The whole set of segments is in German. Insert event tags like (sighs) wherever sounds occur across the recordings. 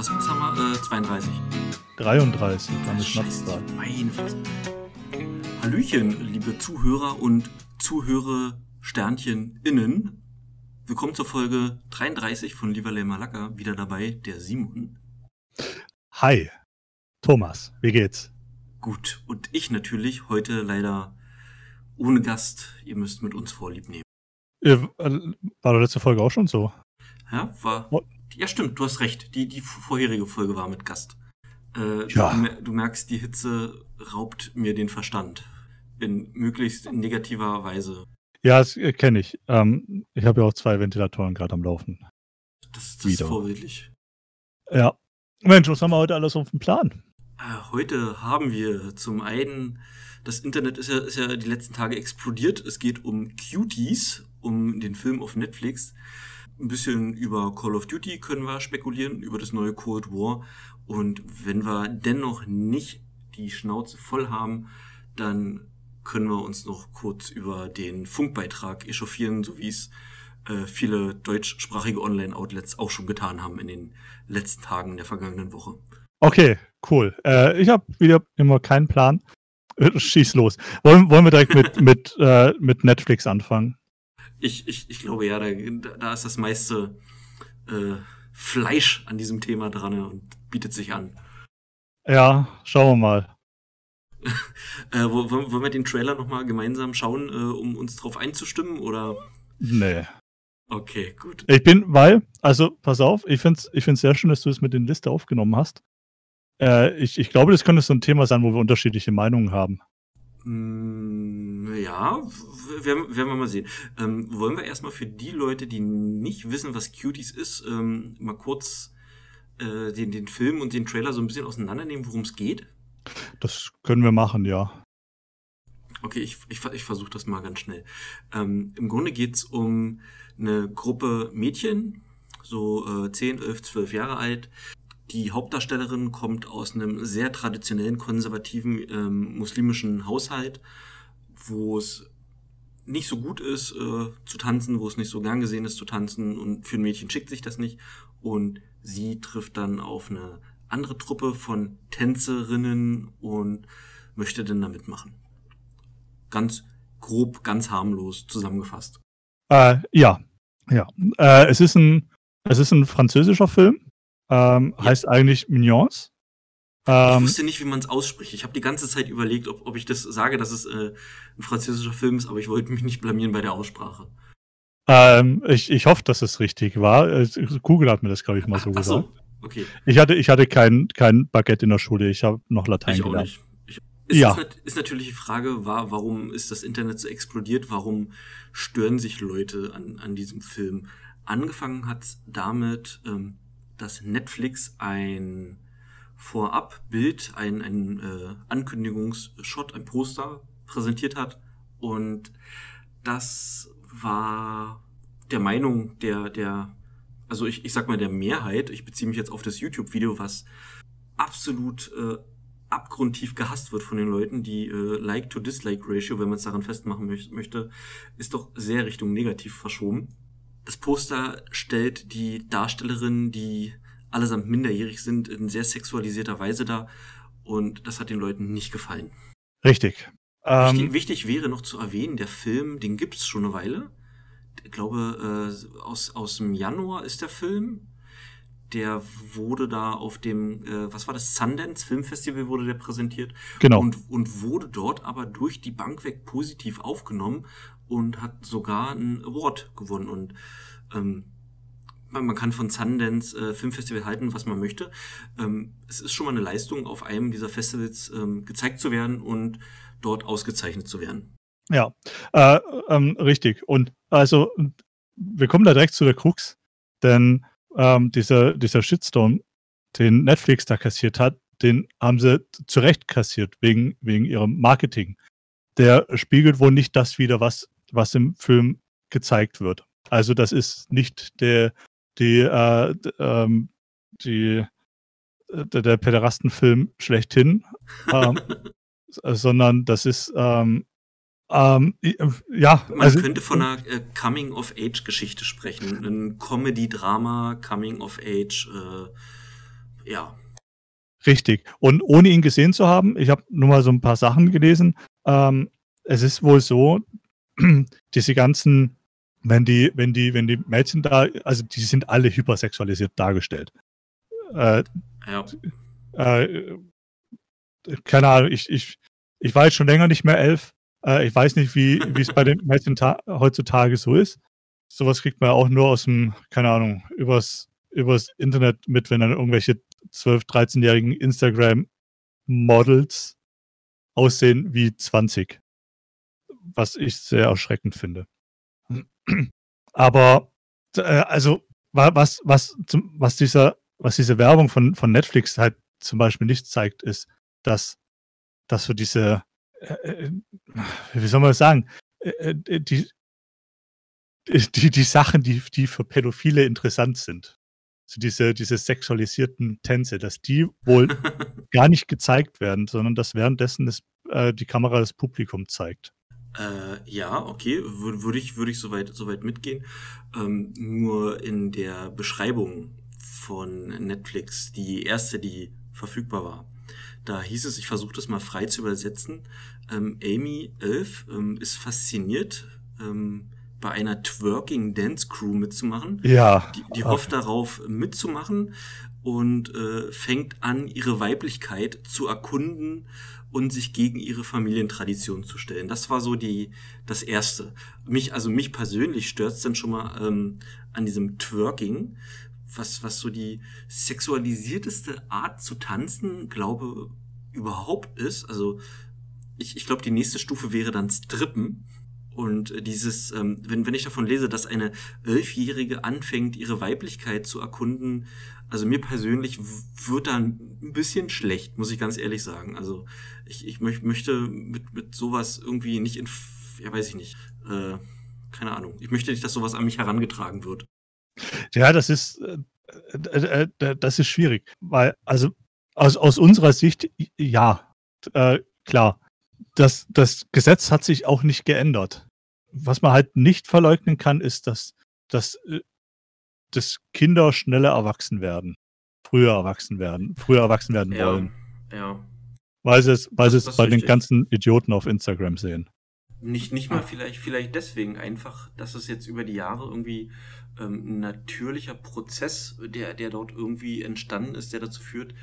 Was, was haben wir? Äh, 32. 33, eine Scheiße, Schnapszahl. meine Fresse. Hallöchen, liebe Zuhörer und Zuhörer Sternchen innen. Willkommen zur Folge 33 von Lieberle Malaka. Wieder dabei der Simon. Hi, Thomas, wie geht's? Gut, und ich natürlich heute leider ohne Gast. Ihr müsst mit uns Vorlieb nehmen. Äh, War doch letzte Folge auch schon so. Ja, war. Ja, stimmt, du hast recht. Die, die vorherige Folge war mit Gast. Äh, Ja. du, mer- du merkst, die Hitze raubt mir den Verstand. In möglichst negativer Weise. Ja, das kenne ich. Ähm, ich habe ja auch zwei Ventilatoren gerade am Laufen. Das, das ist vorbildlich. Ja. Mensch, was haben wir heute alles auf dem Plan? Äh, heute haben wir zum einen, das Internet ist ja, ist ja die letzten Tage explodiert. Es geht um Cuties, um den Film auf Netflix. Ein bisschen über Call of Duty können wir spekulieren, über das neue Cold War. Und wenn wir dennoch nicht die Schnauze voll haben, dann können wir uns noch kurz über den Funkbeitrag echauffieren, so wie es äh, viele deutschsprachige Online-Outlets auch schon getan haben in den letzten Tagen der vergangenen Woche. Okay, cool. Äh, ich habe wieder immer keinen Plan. Äh, Schieß los. Wollen, wollen wir direkt mit, (laughs) mit, äh, mit Netflix anfangen? Ich, ich, ich glaube ja, da, da ist das meiste äh, Fleisch an diesem Thema dran und bietet sich an. Ja, schauen wir mal. (laughs) Äh, wo- wollen wir den Trailer nochmal gemeinsam schauen, äh, um uns drauf einzustimmen? Oder? Nee. Okay, gut. Ich bin, weil, also pass auf, ich finde es ich find's sehr schön, dass du es mit die Liste aufgenommen hast. Äh, ich, ich glaube, das könnte so ein Thema sein, wo wir unterschiedliche Meinungen haben. Mm, ja, werden, werden wir mal sehen. Ähm, wollen wir erstmal für die Leute, die nicht wissen, was Cuties ist, ähm, mal kurz äh, den, den Film und den Trailer so ein bisschen auseinandernehmen, worum es geht? Das können wir machen, ja. Okay, ich, ich, ich versuche das mal ganz schnell. Ähm, Im Grunde geht's um eine Gruppe Mädchen, so äh, 10, 11, 12 Jahre alt. Die Hauptdarstellerin kommt aus einem sehr traditionellen, konservativen ähm, muslimischen Haushalt, wo es nicht so gut ist äh, zu tanzen, wo es nicht so gern gesehen ist zu tanzen und für ein Mädchen schickt sich das nicht. Und sie trifft dann auf eine andere Truppe von Tänzerinnen und möchte dann da mitmachen ganz grob, ganz harmlos zusammengefasst. Äh, ja, ja. Äh, es, ist ein, es ist ein französischer Film. Ähm, Ja. Heißt eigentlich Mignons. ich Ähm, wusste nicht, wie man es ausspricht. Ich habe die ganze Zeit überlegt, ob, ob ich das sage, dass es äh, ein französischer Film ist, aber ich wollte mich nicht blamieren bei der Aussprache. ähm, ich, ich hoffe, dass es richtig war. Google hat mir das, glaube ich, mal so Ach gesagt. so, okay. Ich hatte, ich hatte kein, kein Baguette in der Schule. Ich habe noch Latein Ich auch gelernt. nicht. Ich, ist, Ja. nat- ist natürlich die Frage, war, warum ist das Internet so explodiert? Warum stören sich Leute an, an diesem Film? Angefangen hat damit, ähm, dass Netflix ein Vorabbild, ein, ein äh, Ankündigungsshot, ein Poster präsentiert hat. Und das war der Meinung der, der, also ich, ich sag mal der Mehrheit, ich beziehe mich jetzt auf das YouTube-Video, was absolut äh, abgrundtief gehasst wird von den Leuten. Die äh, Like-to-Dislike-Ratio, wenn man es daran festmachen möch möchte, ist doch sehr Richtung negativ verschoben. Das Poster stellt die Darstellerinnen, die allesamt minderjährig sind, in sehr sexualisierter Weise dar. Und das hat den Leuten nicht gefallen. Richtig. Wichtig, Ähm, wichtig wäre noch zu erwähnen, der Film, den gibt's schon eine Weile. Ich glaube, äh, aus, aus dem Januar ist der Film. Der wurde da auf dem, äh, was war das, Sundance Filmfestival wurde der präsentiert. genau. Und, und wurde dort aber durch die Bank weg positiv aufgenommen und hat sogar einen Award gewonnen. Und ähm, man, kann von Sundance äh, Filmfestival halten, was man möchte. Ähm, es ist schon mal eine Leistung, auf einem dieser Festivals ähm, gezeigt zu werden und dort ausgezeichnet zu werden. Ja, äh, ähm, richtig. Und also, wir kommen da direkt zu der Krux, denn ähm, dieser, dieser Shitstorm, den Netflix da kassiert hat, den haben sie zu Recht kassiert, wegen, wegen ihrem Marketing. Der spiegelt wohl nicht das wider, was, was im Film gezeigt wird. Also, das ist nicht der, die, äh, ähm, die, äh, der, der Päderastenfilm schlechthin, (laughs) ähm, s- sondern das ist ähm, ähm, äh, ja, Man also könnte von einer äh, Coming-of-Age-Geschichte sprechen. Ein Comedy-Drama, Coming-of-Age, äh, ja. Richtig. Und ohne ihn gesehen zu haben, ich habe nur mal so ein paar Sachen gelesen. Ähm, es ist wohl so, (clears throat) diese ganzen, wenn die, wenn die, wenn die Mädchen da, also die sind alle hypersexualisiert dargestellt. Äh, ja. Äh, keine Ahnung, ich, ich, ich war jetzt schon länger nicht mehr elf. Äh, ich weiß nicht, wie (laughs) es bei den Mädchen heutzutage so ist. Sowas kriegt man auch nur aus dem, keine Ahnung, übers, übers Internet mit, wenn dann irgendwelche 12-, 13-jährigen Instagram-Models aussehen wie 20. Was ich sehr erschreckend finde. Aber äh, also was, was, was, dieser, was diese Werbung von, von Netflix halt zum Beispiel nicht zeigt, ist, dass, dass so diese, äh, äh wie soll man das sagen, äh, äh die, die, die Sachen, die, die für Pädophile interessant sind, so diese, diese sexualisierten Tänze, dass die wohl (laughs) gar nicht gezeigt werden, sondern dass währenddessen das, äh, die Kamera das Publikum zeigt. Äh, ja, okay, würde ich, würd ich soweit, soweit mitgehen. Ähm, nur in der Beschreibung von Netflix, die erste, die verfügbar war, da hieß es, ich versuche das mal frei zu übersetzen. Ähm, Amy 11 ähm, ist fasziniert ähm, bei einer Twerking Dance Crew mitzumachen. Ja. Die, die hofft darauf mitzumachen und äh, fängt an, ihre Weiblichkeit zu erkunden und sich gegen ihre Familientradition zu stellen. Das war so die das erste. Mich also mich persönlich stört's dann schon mal ähm, an diesem Twerking, was was so die sexualisierteste Art zu tanzen, glaube überhaupt ist. Also ich, ich glaube, die nächste Stufe wäre dann Strippen. Und dieses, ähm, wenn, wenn ich davon lese, dass eine Elfjährige anfängt, ihre Weiblichkeit zu erkunden, also mir persönlich wird da ein bisschen schlecht, muss ich ganz ehrlich sagen. Also ich, ich möch, möchte mit, mit sowas irgendwie nicht in, ja weiß ich nicht, äh, keine Ahnung. Ich möchte nicht, dass sowas an mich herangetragen wird. Ja, das ist, äh, äh, äh das ist schwierig, weil, also aus, aus unserer Sicht, ja, äh, klar das, das Gesetz hat sich auch nicht geändert. Was man halt nicht verleugnen kann, ist, dass, dass, äh, dass Kinder schneller erwachsen werden. Früher erwachsen werden. Früher erwachsen werden ja, wollen. Ja. Weil sie es, weil sie es bei den ganzen Idioten auf Instagram sehen. Nicht, nicht mal vielleicht, vielleicht deswegen einfach, dass es jetzt über die Jahre irgendwie ähm, ein natürlicher Prozess, der, der dort irgendwie entstanden ist, der dazu führt,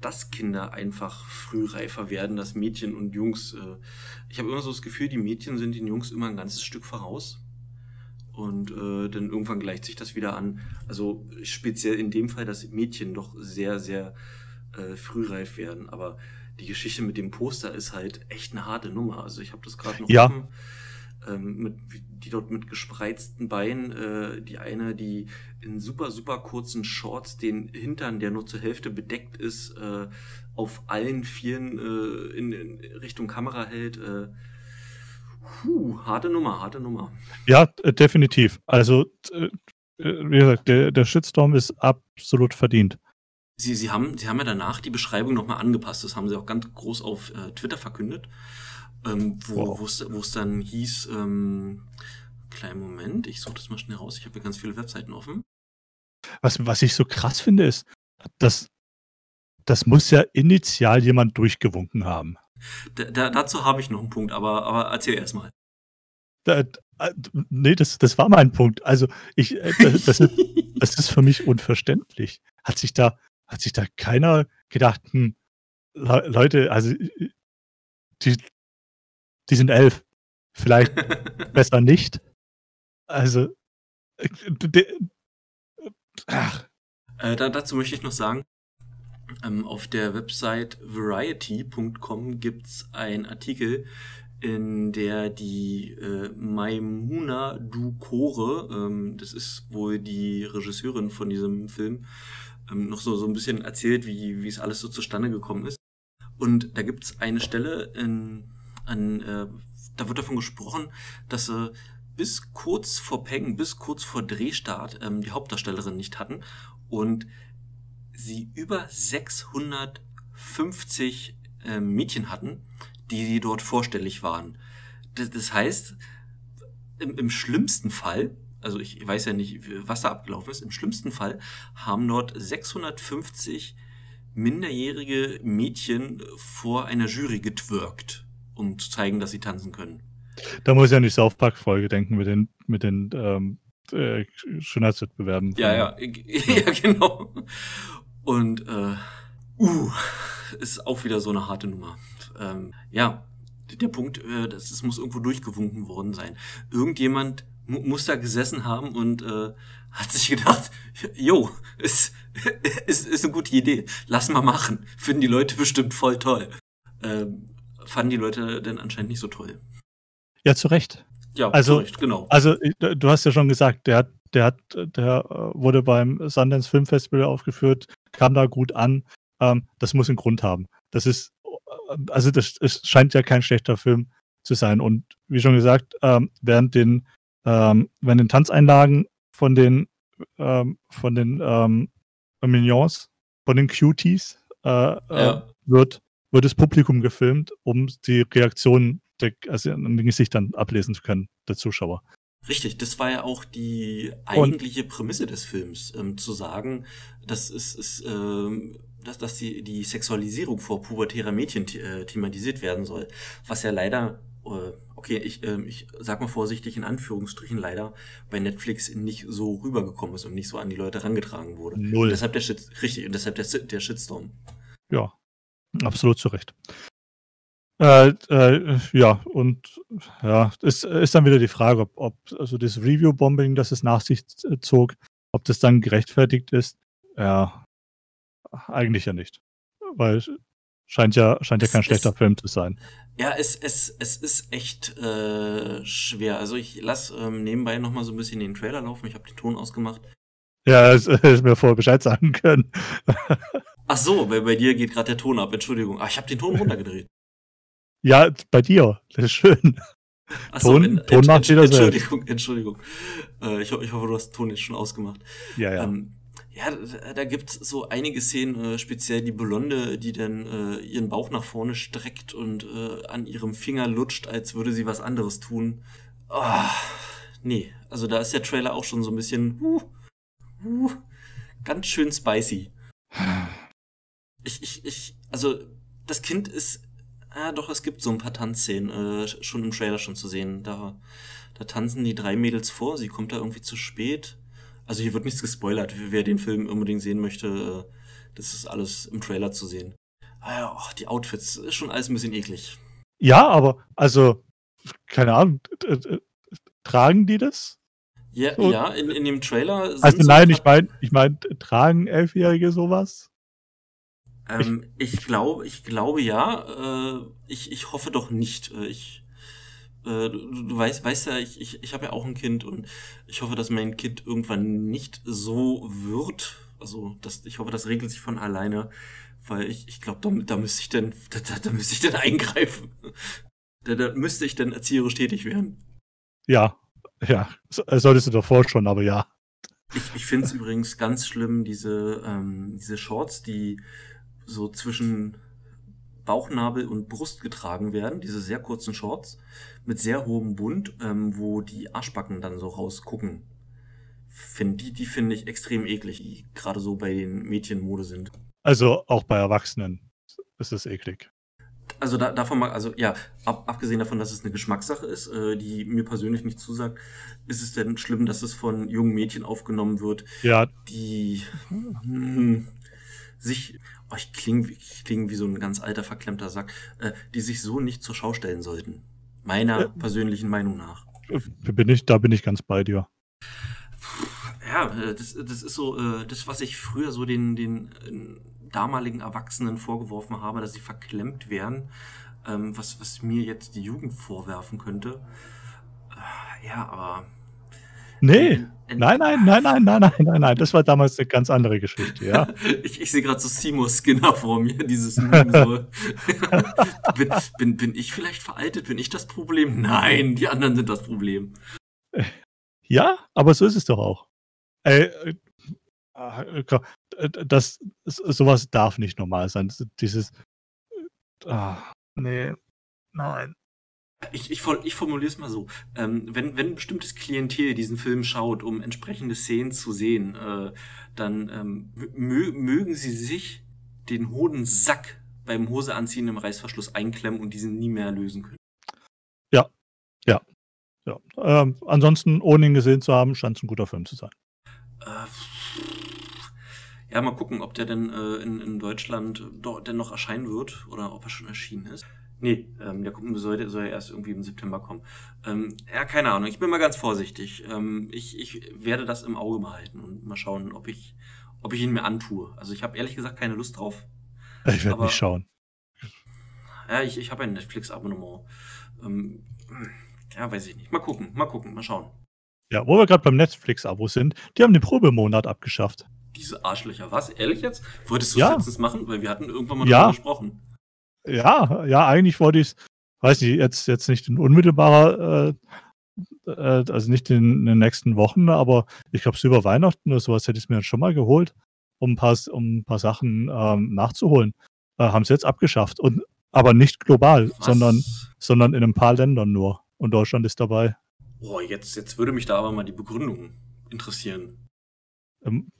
dass Kinder einfach frühreifer werden, dass Mädchen und Jungs. Äh, ich habe immer so das Gefühl, die Mädchen sind den Jungs immer ein ganzes Stück voraus. Und äh, dann irgendwann gleicht sich das wieder an. Also speziell in dem Fall, dass Mädchen doch sehr, sehr äh, frühreif werden. Aber die Geschichte mit dem Poster ist halt echt eine harte Nummer. Also ich habe das gerade noch ja. offen ähm, mit, die dort mit gespreizten Beinen, äh, die eine, die in super, super kurzen Shorts den Hintern, der nur zur Hälfte bedeckt ist, äh, auf allen Vieren äh, in, in, Richtung Kamera hält. Äh, puh, harte Nummer, harte Nummer. Ja, äh, definitiv. Also, äh, wie gesagt, der, der Shitstorm ist absolut verdient. Sie, Sie, haben, Sie haben ja danach die Beschreibung nochmal angepasst. Das haben Sie auch ganz groß auf äh, Twitter verkündet ähm, wo wow. es dann hieß, ähm, kleinen Moment, ich suche das mal schnell raus, ich habe hier ganz viele Webseiten offen. Was, was ich so krass finde, ist, dass das muss ja initial jemand durchgewunken haben. Da, da, dazu habe ich noch einen Punkt, aber, aber erzähl erstmal. Da, nee, das, das war mein Punkt. Also ich, äh, das, das, ist, (laughs) das ist für mich unverständlich. Hat sich da, hat sich da keiner gedacht, hm, Leute, also die, die sind elf. Vielleicht (laughs) besser nicht. Also, ach. Äh, da, dazu möchte ich noch sagen, ähm, auf der Website variety.com gibt es einen Artikel, in der die äh, Maimuna Dukore, ähm, das ist wohl die Regisseurin von diesem Film, ähm, noch so, so ein bisschen erzählt, wie, wie es alles so zustande gekommen ist. Und da gibt es eine Stelle in an, äh, da wird davon gesprochen, dass sie bis kurz vor Peng, bis kurz vor Drehstart ähm, die Hauptdarstellerin nicht hatten und sie über 650 äh, Mädchen hatten, die dort vorstellig waren. Das, das heißt, im, im schlimmsten Fall, also ich weiß ja nicht, was da abgelaufen ist, im schlimmsten Fall haben dort 650 minderjährige Mädchen vor einer Jury getwirkt, um zu zeigen, dass sie tanzen können. Da muss ich an die South Park-Folge denken mit den, mit den ähm, äh, Schönheitswettbewerben. Ja, (laughs) ja, ja, genau. Und äh, uh, ist auch wieder so eine harte Nummer. Ähm, ja, der Punkt, äh, das, das muss irgendwo durchgewunken worden sein. Irgendjemand mu muss da gesessen haben und äh, hat sich gedacht, jo, ist, (laughs) ist, ist eine gute Idee, lass mal machen. Finden die Leute bestimmt voll toll. Ähm, fanden die Leute denn anscheinend nicht so toll. Ja, zu Recht. Ja, also, Recht, genau. Also, du hast ja schon gesagt, der, der, hat, der äh, wurde beim Sundance Film Festival aufgeführt, kam da gut an. Ähm, das muss einen Grund haben. Das ist, äh, also, das, es scheint ja kein schlechter Film zu sein. Und wie schon gesagt, ähm, während den, ähm, während den Tanzeinlagen von den, ähm, von den ähm, Minions, von den Cuties, äh, äh ja. äh, wird, wird das Publikum gefilmt, um die Reaktionen der, also an den Gesichtern ablesen zu können, der Zuschauer. Richtig, das war ja auch die eigentliche Und, Prämisse des Films, ähm, zu sagen, dass es ist, ähm, dass, dass die, die Sexualisierung vor pubertärer Mädchen äh, thematisiert werden soll, was ja leider äh, okay, ich, äh, ich sag mal vorsichtig in Anführungsstrichen leider bei Netflix nicht so rübergekommen ist und nicht so an die Leute herangetragen wurde. Null. Und deshalb der Shit, richtig, und deshalb der, der Shitstorm. Ja, absolut zu Recht. Äh, äh, ja, und ja, es ist dann wieder die Frage, ob, ob also das Review-Bombing, das es nach sich zog, ob das dann gerechtfertigt ist. Ja, eigentlich ja nicht. Weil scheint ja, scheint ja kein es, schlechter es, Film zu sein. Ja, es, es, es ist echt äh, schwer. Also ich lasse ähm, nebenbei nochmal so ein bisschen den Trailer laufen. Ich habe den Ton ausgemacht. Ja, es (laughs) ist mir vorher Bescheid sagen können. Ach so, bei, bei dir geht gerade der Ton ab. Entschuldigung. Ach, ich habe den Ton runtergedreht. Ja, bei dir. Das ist schön. Ach Ton, so, Ton macht jeder Entschuldigung, Entschuldigung. Äh, ich, ich, hoffe, du hast den Ton jetzt schon ausgemacht. Ja, ja. Ähm, ja, da, da gibt es so einige Szenen, äh, speziell die Blonde, die dann äh, ihren Bauch nach vorne streckt und äh, an ihrem Finger lutscht, als würde sie was anderes tun. Oh, nee, also da ist der Trailer auch schon so ein bisschen uh, uh, ganz schön spicy. (sighs) Ich, ich, ich, also das Kind ist, ah doch, es gibt so ein paar Tanzszenen äh, schon im Trailer schon zu sehen. Da, da tanzen die drei Mädels vor, sie kommt da irgendwie zu spät also hier wird nichts gespoilert. Wer den Film unbedingt sehen möchte, äh, das ist alles im Trailer zu sehen. Ah ja, oh, die Outfits ist schon alles ein bisschen eklig. Ja, aber also, keine Ahnung, tragen die das? Ja, so? ja in, in dem Trailer. Also nein, ich meine, ich meine, tragen Elfjährige sowas? Ähm, ich, glaube, ich glaube ja. Äh, ich, ich hoffe doch nicht. Äh, ich äh, du, du, weißt, weißt ja, ich, ich, ich habe ja auch ein Kind und ich hoffe, dass mein Kind irgendwann nicht so wird. Also, das, ich hoffe, das regelt sich von alleine, weil ich, ich glaube, da, da müsste ich dann, da, da müsste ich dann (laughs) eingreifen. Da, da müsste ich dann erzieherisch tätig werden. Ja, ja, äh, solltest du davor schon, aber ja. Ich, ich finde es übrigens ganz schlimm, diese, ähm, diese Shorts, die so zwischen Bauchnabel und Brust getragen werden, diese sehr kurzen Shorts mit sehr hohem Bund, ähm, wo die Arschbacken dann so rausgucken. Find, die die finde ich extrem eklig, die gerade so bei den Mädchen Mode sind. Also auch bei Erwachsenen ist es eklig. Also da, davon mal, also ja, ab, abgesehen davon, dass es eine Geschmackssache ist, äh, die mir persönlich nicht zusagt, ist es denn schlimm, dass es von jungen Mädchen aufgenommen wird, ja. die hm, sich oh, ich klinge kling wie so ein ganz alter, verklemmter Sack, äh, die sich so nicht zur Schau stellen sollten. Meiner ja. persönlichen Meinung nach. Bin ich, da bin ich ganz bei dir. Ja, äh, das, das ist so, äh, das, was ich früher so den, den äh, damaligen Erwachsenen vorgeworfen habe, dass sie verklemmt wären, ähm, was, was mir jetzt die Jugend vorwerfen könnte. Ja, aber Nee. Nein, nein, nein, nein, nein, nein, nein, nein. Das war damals eine ganz andere Geschichte, ja. (laughs) ich, ich sehe gerade so Seymour Skinner vor mir, dieses (laughs) (laughs) bin, bin, bin ich vielleicht veraltet? Bin ich das Problem? Nein, die anderen sind das Problem. Ja, aber so ist es doch auch. Ey, äh, ah, äh, äh, das, sowas darf nicht normal sein. Dieses. Ah, nee, nein. Ich, ich, ich formuliere es mal so. Ähm, wenn, wenn ein bestimmtes Klientel diesen Film schaut, um entsprechende Szenen zu sehen, äh, dann ähm, mö mögen sie sich den Hodensack beim Hoseanziehen im Reißverschluss einklemmen und diesen nie mehr lösen können. Ja, ja. ja. Ähm, ansonsten, ohne ihn gesehen zu haben, scheint es ein guter Film zu sein. Äh, ja, mal gucken, ob der denn äh, in, in Deutschland doch, denn noch erscheinen wird oder ob er schon erschienen ist. Nee, ähm, der soll, soll ja erst irgendwie im September kommen. Ähm, ja, keine Ahnung. Ich bin mal ganz vorsichtig. Ähm, ich, ich werde das im Auge behalten und mal schauen, ob ich, ob ich ihn mir antue. Also ich habe ehrlich gesagt keine Lust drauf. Ich werde nicht schauen. Ja, ich, ich habe ein Netflix-Abonnement. Ähm, ja, weiß ich nicht. Mal gucken, mal gucken, mal schauen. Ja, wo wir gerade beim Netflix-Abo sind, die haben den Probemonat abgeschafft. Diese Arschlöcher, was? Ehrlich jetzt? Wolltest du ja. das letztens machen? Weil wir hatten irgendwann mal ja. darüber gesprochen. Ja, ja, eigentlich wollte ich es, weiß nicht, jetzt, jetzt nicht in unmittelbarer, äh, äh, also nicht in, in, den nächsten Wochen, aber ich glaube, so über Weihnachten oder sowas hätte ich es mir schon mal geholt, um ein paar, um ein paar Sachen ähm, nachzuholen. Äh, haben sie jetzt abgeschafft. Und, aber nicht global, sondern, sondern in ein paar Ländern nur. Und Deutschland ist dabei. Boah, jetzt, jetzt würde mich da aber mal die Begründung interessieren. Ähm,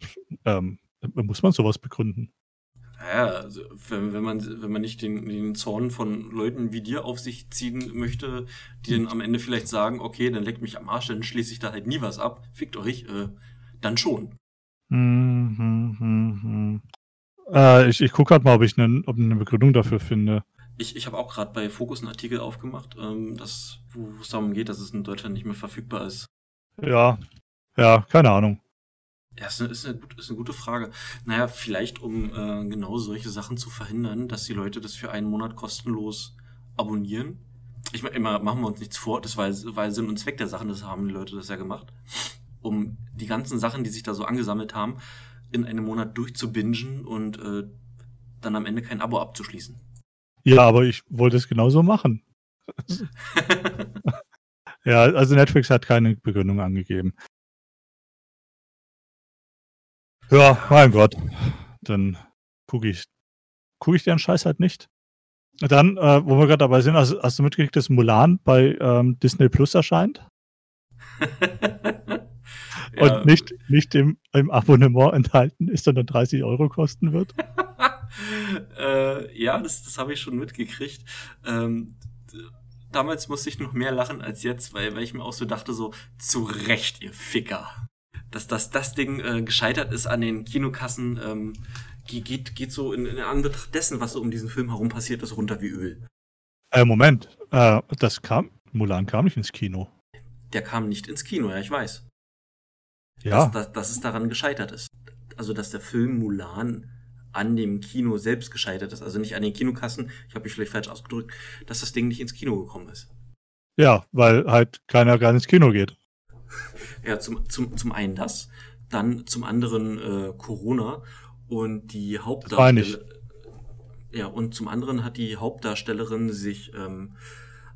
ähm, muss man sowas begründen? Naja, also wenn, wenn, man, wenn man nicht den, den Zorn von Leuten wie dir auf sich ziehen möchte, die dann am Ende vielleicht sagen, okay, dann leckt mich am Arsch, dann schließe ich da halt nie was ab, fickt euch, äh, dann schon. Hm, hm, hm. Äh, ich ich gucke gerade mal, ob ich eine, ob eine Begründung dafür finde. Ich, ich habe auch gerade bei Focus einen Artikel aufgemacht, ähm, das, wo es darum geht, dass es in Deutschland nicht mehr verfügbar ist. Ja, ja, keine Ahnung. Ja, ist eine, ist eine, ist eine gute Frage. Naja, vielleicht um äh, genau solche Sachen zu verhindern, dass die Leute das für einen Monat kostenlos abonnieren. Ich meine, immer machen wir uns nichts vor, das war, war Sinn und Zweck der Sachen, das haben die Leute das ja gemacht. Um die ganzen Sachen, die sich da so angesammelt haben, in einem Monat durchzubingen und äh, dann am Ende kein Abo abzuschließen. Ja, aber ich wollte es genauso machen. (laughs) ja, also Netflix hat keine Begründung angegeben. Ja, mein Gott. Dann gucke ich, gucke ich den Scheiß halt nicht. Dann, äh, wo wir gerade dabei sind, hast, hast, du mitgekriegt, dass Mulan bei ähm, Disney Plus erscheint? (laughs) ja. Und nicht, nicht im, im Abonnement enthalten ist, sondern 30 Euro kosten wird? (laughs) äh, ja, das, das habe ich schon mitgekriegt. Ähm, damals musste ich noch mehr lachen als jetzt, weil, weil ich mir auch so dachte, so, zu Recht, ihr Ficker dass, dass das Ding äh, gescheitert ist an den Kinokassen, ähm, geht, geht so in, in Anbetracht dessen, was so um diesen Film herum passiert ist, runter wie Öl. Äh, Moment, äh, das kam, Mulan kam nicht ins Kino. Der kam nicht ins Kino, ja, ich weiß. Ja. Dass, dass, dass es daran gescheitert ist. Also, dass der Film Mulan an dem Kino selbst gescheitert ist, also nicht an den Kinokassen, ich habe mich vielleicht falsch ausgedrückt, dass das Ding nicht ins Kino gekommen ist. Ja, weil halt keiner gar ins Kino geht. Ja, zum, zum, zum einen das, dann zum anderen äh, Corona und die Hauptdarstellerin. Ja, und zum anderen hat die Hauptdarstellerin sich ähm,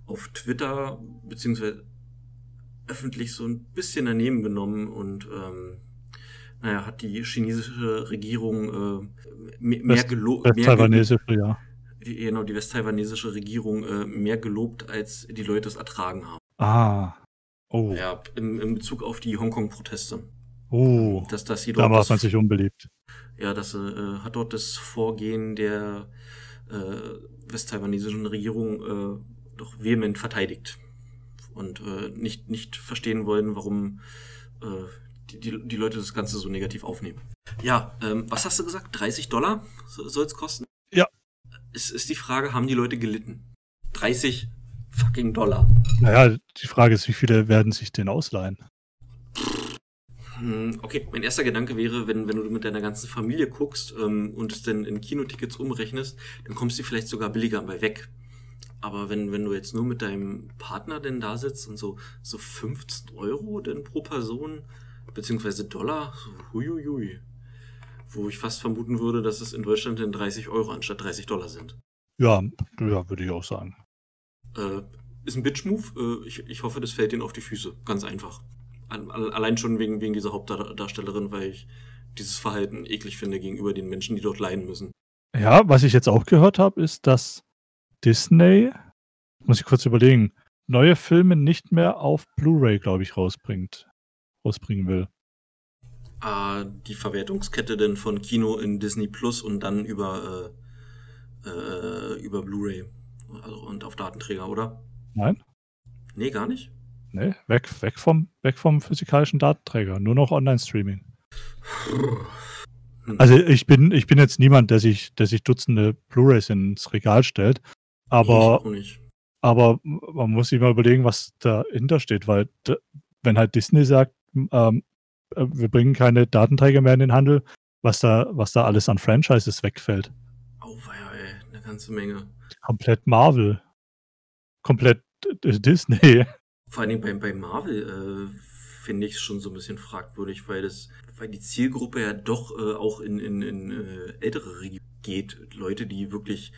auf Twitter beziehungsweise öffentlich so ein bisschen daneben genommen und ähm, naja, hat die chinesische Regierung äh, mehr, mehr gelobt. Ja. Die, genau, die westtaiwanesische Regierung äh, mehr gelobt, als die Leute es ertragen haben. Ah. Oh. Ja, in, in Bezug auf die Hongkong-Proteste. Oh. Dass, dass da macht man sich unbeliebt. Ja, das äh, hat dort das Vorgehen der äh, westtaiwanesischen Regierung äh, doch vehement verteidigt. Und äh, nicht, nicht verstehen wollen, warum äh, die, die, die Leute das Ganze so negativ aufnehmen. Ja, ähm, was hast du gesagt? 30 Dollar soll es kosten? Ja. Es ist die Frage, haben die Leute gelitten? 30 fucking Dollar. Naja, die Frage ist, wie viele werden sich den ausleihen? Hm, okay, mein erster Gedanke wäre, wenn, wenn du mit deiner ganzen Familie guckst ähm, und es dann in Kinotickets umrechnest, dann kommst du vielleicht sogar billiger bei weg. Aber wenn, wenn du jetzt nur mit deinem Partner denn da sitzt und so, so 15 Euro denn pro Person, beziehungsweise Dollar, so huiuiui. Wo ich fast vermuten würde, dass es in Deutschland dann 30 Euro anstatt 30 Dollar sind. Ja, ja, würde ich auch sagen. Äh, ist ein Bitch-Move. Äh, ich, ich hoffe, das fällt ihnen auf die Füße. Ganz einfach. Allein schon wegen, wegen dieser Hauptdarstellerin, weil ich dieses Verhalten eklig finde gegenüber den Menschen, die dort leiden müssen. Ja, was ich jetzt auch gehört habe, ist, dass Disney, muss ich kurz überlegen, neue Filme nicht mehr auf Blu-ray, glaube ich, rausbringt, rausbringen will. äh, die Verwertungskette denn von Kino in Disney Plus und dann über, äh, äh, über Blu-ray also, und auf Datenträger, oder? Nein? Nee, gar nicht? Nee, weg, weg, vom, weg vom physikalischen Datenträger, nur noch Online-Streaming. Also ich bin, ich bin jetzt niemand, der sich, der sich Dutzende Blu-rays ins Regal stellt, aber, aber man muss sich mal überlegen, was dahinter steht, weil wenn halt Disney sagt, ähm, äh, wir bringen keine Datenträger mehr in den Handel, was da, was da alles an Franchises wegfällt. Oh, ey, eine ganze Menge. Komplett Marvel. Komplett Disney. Vor allem bei, bei Marvel äh, finde ich es schon so ein bisschen fragwürdig, weil das, weil die Zielgruppe ja doch äh, auch in, in, in äh, ältere Regionen geht. Leute, die wirklich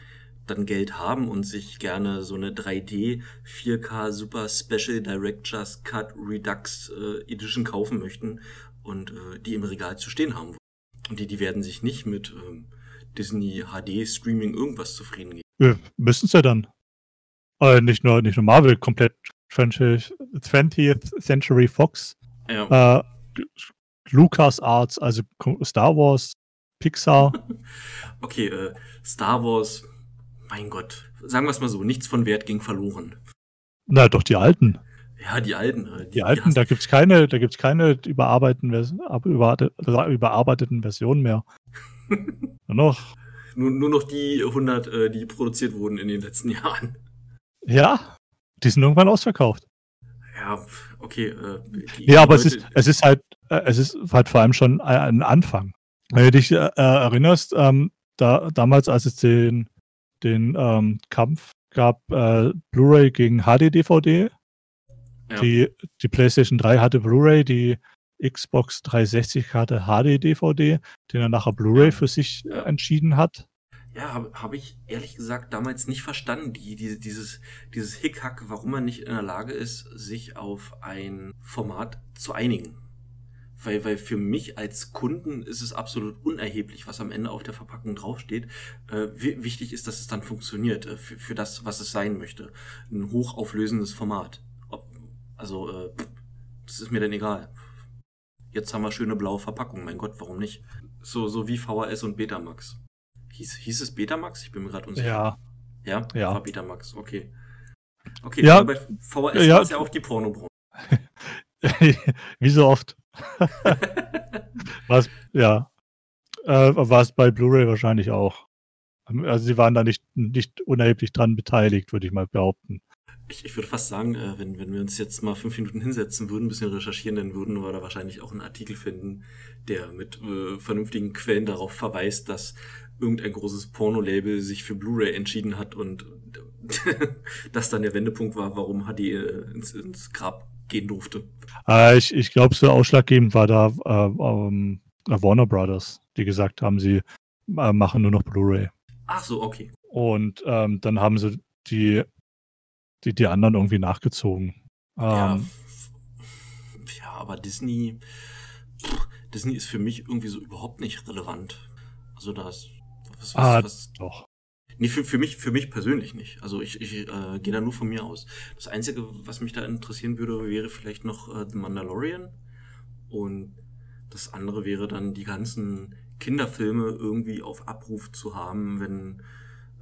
dann Geld haben und sich gerne so eine 3D 4K Super Special Director's Cut Redux äh, Edition kaufen möchten und äh, die im Regal zu stehen haben. Und die, die werden sich nicht mit ähm, Disney HD Streaming irgendwas zufrieden geben. Müssen sie dann. Äh, nicht nur, nicht nur Marvel, komplett 20th, 20th Century Fox. Ja. Äh, Lucas Arts, also Star Wars, Pixar. (laughs) okay, äh, Star Wars, mein Gott, sagen wir es mal so, nichts von Wert ging verloren. Na, doch die alten. Ja, die alten. Äh, die, die alten, die da gibt es keine, da gibt's keine überarbeiteten, überarbeiteten Versionen mehr. (laughs) noch. Nur, nur noch die 100, äh, die produziert wurden in den letzten (laughs) Jahren. Ja, die sind irgendwann ausverkauft. Ja, okay. Äh, ja, aber es ist, es ist halt, äh, es ist halt vor allem schon ein Anfang. Wenn du dich äh, erinnerst, ähm, da, damals, als es den, den ähm, Kampf gab, äh, Blu-ray gegen HD-DVD. Ja. Die, die PlayStation 3 hatte Blu-ray, die Xbox 360 hatte HD-DVD, den er nachher Blu-ray für sich äh, entschieden hat. Ja, habe hab ich ehrlich gesagt damals nicht verstanden, die, die, dieses, dieses Hickhack, warum man nicht in der Lage ist, sich auf ein Format zu einigen. Weil, weil für mich als Kunden ist es absolut unerheblich, was am Ende auf der Verpackung draufsteht. Äh, wichtig ist, dass es dann funktioniert, äh, für, für das, was es sein möchte. Ein hochauflösendes Format. Ob, also, äh, das ist mir dann egal. Jetzt haben wir schöne blaue Verpackungen, mein Gott, warum nicht? So, so wie VHS und Betamax. Hieß, hieß es Betamax? Ich bin mir gerade unsicher. Ja. Ja? Ja. War Betamax, okay. Okay, ja. bei VHS ja. war es ja auch die Pornobranche. (laughs) Wie so oft. (laughs) was, ja. Äh, war es bei Blu-ray wahrscheinlich auch. Also sie waren da nicht, nicht unerheblich dran beteiligt, würde ich mal behaupten. Ich, ich würde fast sagen, äh, wenn, wenn wir uns jetzt mal fünf Minuten hinsetzen würden, ein bisschen recherchieren, dann würden wir da wahrscheinlich auch einen Artikel finden, der mit äh, vernünftigen Quellen darauf verweist, dass irgendein großes Porno-Label sich für Blu-ray entschieden hat und (laughs) das dann der Wendepunkt war, warum HD äh, ins, ins Grab gehen durfte. Äh, ich ich glaube, so ausschlaggebend war da äh, ähm, Warner Brothers, die gesagt haben, sie äh, machen nur noch Blu-ray. Ach so, okay. Und ähm, dann haben sie die, die, die anderen irgendwie nachgezogen. Ja, ähm, ja aber Disney, Disney ist für mich irgendwie so überhaupt nicht relevant. Also das was, was, ah, was, doch. Nee, für, für, mich, für mich persönlich nicht. Also ich, ich äh, gehe da nur von mir aus. Das Einzige, was mich da interessieren würde, wäre vielleicht noch äh, The Mandalorian. Und das andere wäre dann die ganzen Kinderfilme irgendwie auf Abruf zu haben, wenn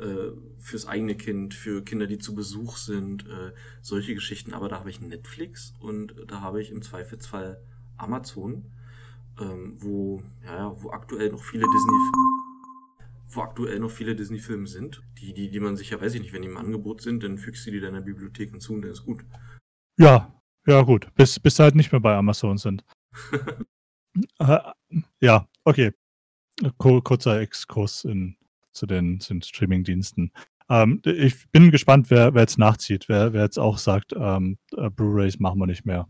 äh, fürs eigene Kind, für Kinder, die zu Besuch sind, äh, solche Geschichten. Aber da habe ich Netflix und da habe ich im Zweifelsfall Amazon, ähm, wo, ja, wo aktuell noch viele Disney wo aktuell noch viele Disney-Filme sind, die, die, die man sich ja, weiß ich nicht, wenn die im Angebot sind, dann fügst du die deiner Bibliothek hinzu und dann ist gut. Ja, ja, gut. Bis, bis sie halt nicht mehr bei Amazon sind. (laughs) äh, ja, okay. Kurzer Exkurs in, zu den, zu den Streaming-Diensten. Ähm, ich bin gespannt, wer, wer jetzt nachzieht, wer, wer jetzt auch sagt, ähm, äh, Blu-rays machen wir nicht mehr.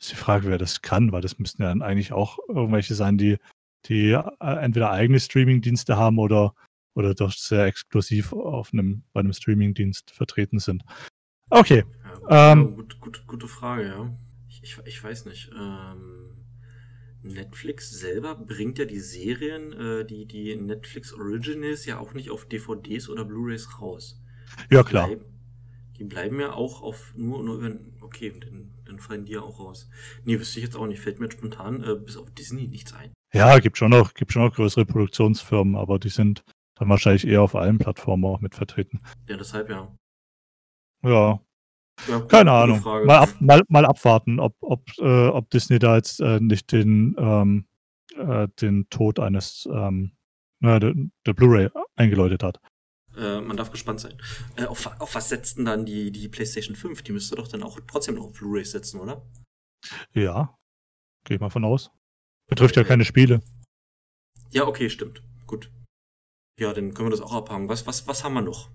Ist die Frage, wer das kann, weil das müssten ja dann eigentlich auch irgendwelche sein, die die äh, entweder eigene Streaming-Dienste haben oder, oder doch sehr exklusiv auf einem, bei einem Streaming-Dienst vertreten sind. Okay. Ja, ähm, gut, gut, gute Frage, ja. Ich, ich, ich weiß nicht. Ähm, Netflix selber bringt ja die Serien, äh, die, die Netflix Originals ja auch nicht auf DVDs oder Blu-rays raus. Ja, klar. Die bleiben, die bleiben ja auch auf nur, nur über. Okay, dann, dann fallen die ja auch raus. Nee, wüsste ich jetzt auch nicht. Fällt mir spontan äh, bis auf Disney nichts ein. Ja, gibt schon noch, gibt schon noch größere Produktionsfirmen, aber die sind dann wahrscheinlich eher auf allen Plattformen auch mit vertreten. Ja, deshalb ja. Ja, ja keine Ahnung. Mal, ab, mal, mal abwarten, ob, ob, äh, ob Disney da jetzt äh, nicht den, ähm, äh, den Tod eines ähm, na, der, der Blu-ray eingeläutet hat. Äh, man darf gespannt sein. Äh, auf, auf was setzt denn dann die, die PlayStation 5? Die müsste doch dann auch trotzdem noch auf Blu-ray setzen, oder? Ja, gehe ich mal von aus. Betrifft ja keine Spiele. Ja, okay, stimmt. Gut. Ja, dann können wir das auch abhaken. Was, was, was haben wir noch?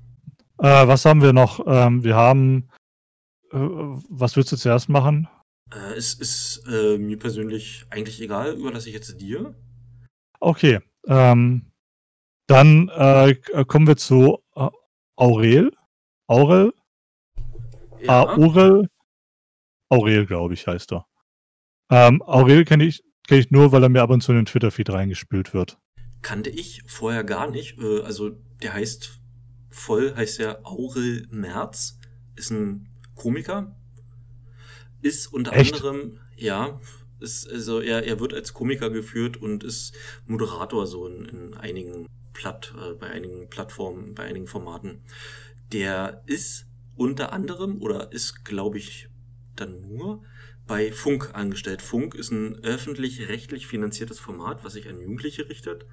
Äh, was haben wir noch? Ähm, wir haben. Äh, was willst du zuerst machen? Äh, es ist äh, mir persönlich eigentlich egal, überlasse ich jetzt dir. Okay. Ähm, dann äh, k- kommen wir zu äh, Aurel. Aurel? Ja, Aurel? Aurel, glaube ich, heißt er. Ähm, Aurel kenne ich, kenn ich nur, weil er mir ab und zu in den Twitter-Feed reingespült wird. kannte ich vorher gar nicht. Äh, also der heißt voll, heißt der Aurel Merz, ist ein Komiker, ist unter Echt? anderem, ja, ist, also er, er wird als Komiker geführt und ist Moderator so in, in einigen Platt, äh, bei einigen Plattformen, bei einigen Formaten. Der ist unter anderem oder ist, glaube ich, dann nur bei Funk angestellt. Funk ist ein öffentlich-rechtlich finanziertes Format, was sich an Jugendliche richtet.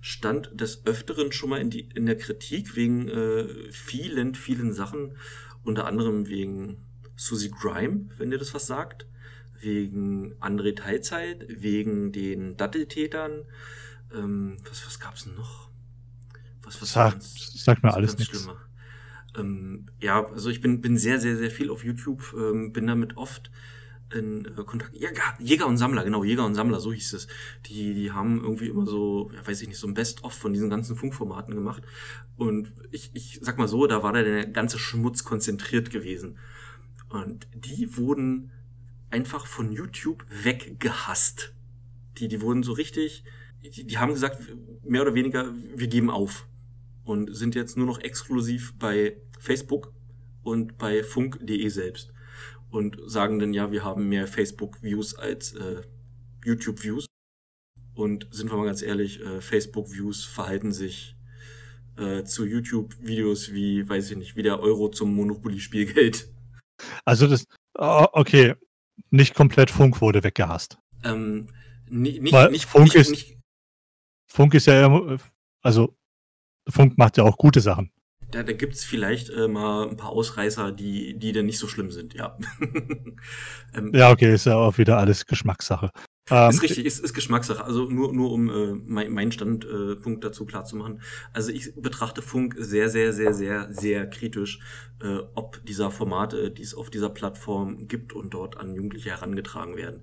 Stand des Öfteren schon mal in, die, in der Kritik wegen äh, vielen, vielen Sachen. Unter anderem wegen Susie Grime, wenn dir das was sagt. Wegen André Teilzeit, wegen den Datteltätern. Ähm, was was gab's denn noch? Was, was Sag, ganz- sagt mir alles nichts. Ähm, ja, also ich bin, bin sehr, sehr, sehr viel auf YouTube, ähm, bin damit oft in äh, Kontakt. Ja, Jäger und Sammler, genau, Jäger und Sammler, so hieß es. Die, die haben irgendwie immer so, ja, weiß ich nicht, so ein Best-of von diesen ganzen Funkformaten gemacht. Und ich, ich sag mal so, da war da der ganze Schmutz konzentriert gewesen. Und die wurden einfach von YouTube weggehasst. Die, die wurden so richtig, die, die haben gesagt, mehr oder weniger, wir geben auf. Und sind jetzt nur noch exklusiv bei Facebook und bei funk.de selbst. Und sagen dann, ja, wir haben mehr Facebook-Views als äh, YouTube-Views. Und sind wir mal ganz ehrlich, äh, Facebook-Views verhalten sich äh, zu YouTube-Videos wie, weiß ich nicht, wie der Euro zum Monopoly-Spielgeld. Also das, oh, okay, nicht komplett Funk wurde weggehasst. Ähm, ni- nicht, Weil nicht, Funk nicht, ist- nicht, Funk ist ja also Funk macht ja auch gute Sachen. Da, da gibt's vielleicht äh, mal ein paar Ausreißer, die, die dann nicht so schlimm sind, ja. (laughs) ähm, Ja, okay, ist ja auch wieder alles Geschmackssache. Ähm, Ist richtig, ist, ist Geschmackssache. Also nur, nur um äh, mein, meinen Standpunkt Punkt dazu klar zu machen. Also ich betrachte Funk sehr, sehr, sehr, sehr, sehr kritisch, äh, ob dieser Formate, die es auf dieser Plattform gibt und dort an Jugendliche herangetragen werden.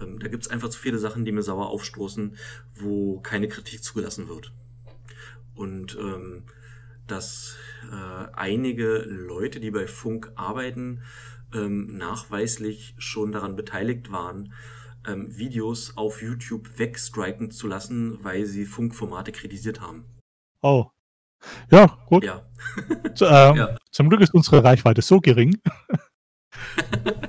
Ähm, da gibt's einfach zu viele Sachen, die mir sauer aufstoßen, wo keine Kritik zugelassen wird. Und ähm, dass äh, einige Leute, die bei Funk arbeiten, ähm, nachweislich schon daran beteiligt waren, ähm, Videos auf YouTube wegstriken zu lassen, weil sie Funkformate kritisiert haben. Oh. Ja, gut. Ja, (laughs) Zu- ähm, Ja. Zum Glück ist unsere Reichweite so gering. (laughs)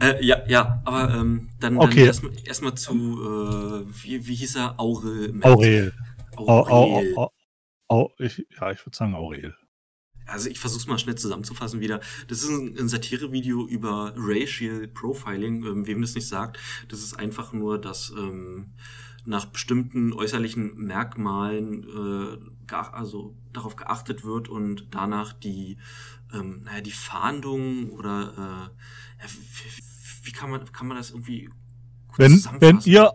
äh, ja, ja, aber ähm, dann, dann Okay. erstmal erstmal zu, äh, wie, wie hieß er? Aurel. Merz. Aurel. Au, au, Aurel. Au, ich, ja, ich würde sagen Aurel. Also ich versuch's mal schnell zusammenzufassen wieder. Das ist ein, ein Satirevideo über Racial Profiling, ähm, wem das nicht sagt. Das ist einfach nur, dass ähm, nach bestimmten äußerlichen Merkmalen äh, also darauf geachtet wird und danach die, ähm, naja, die Fahndung oder äh, wie, kann man kann man das irgendwie Wenn, wenn ihr,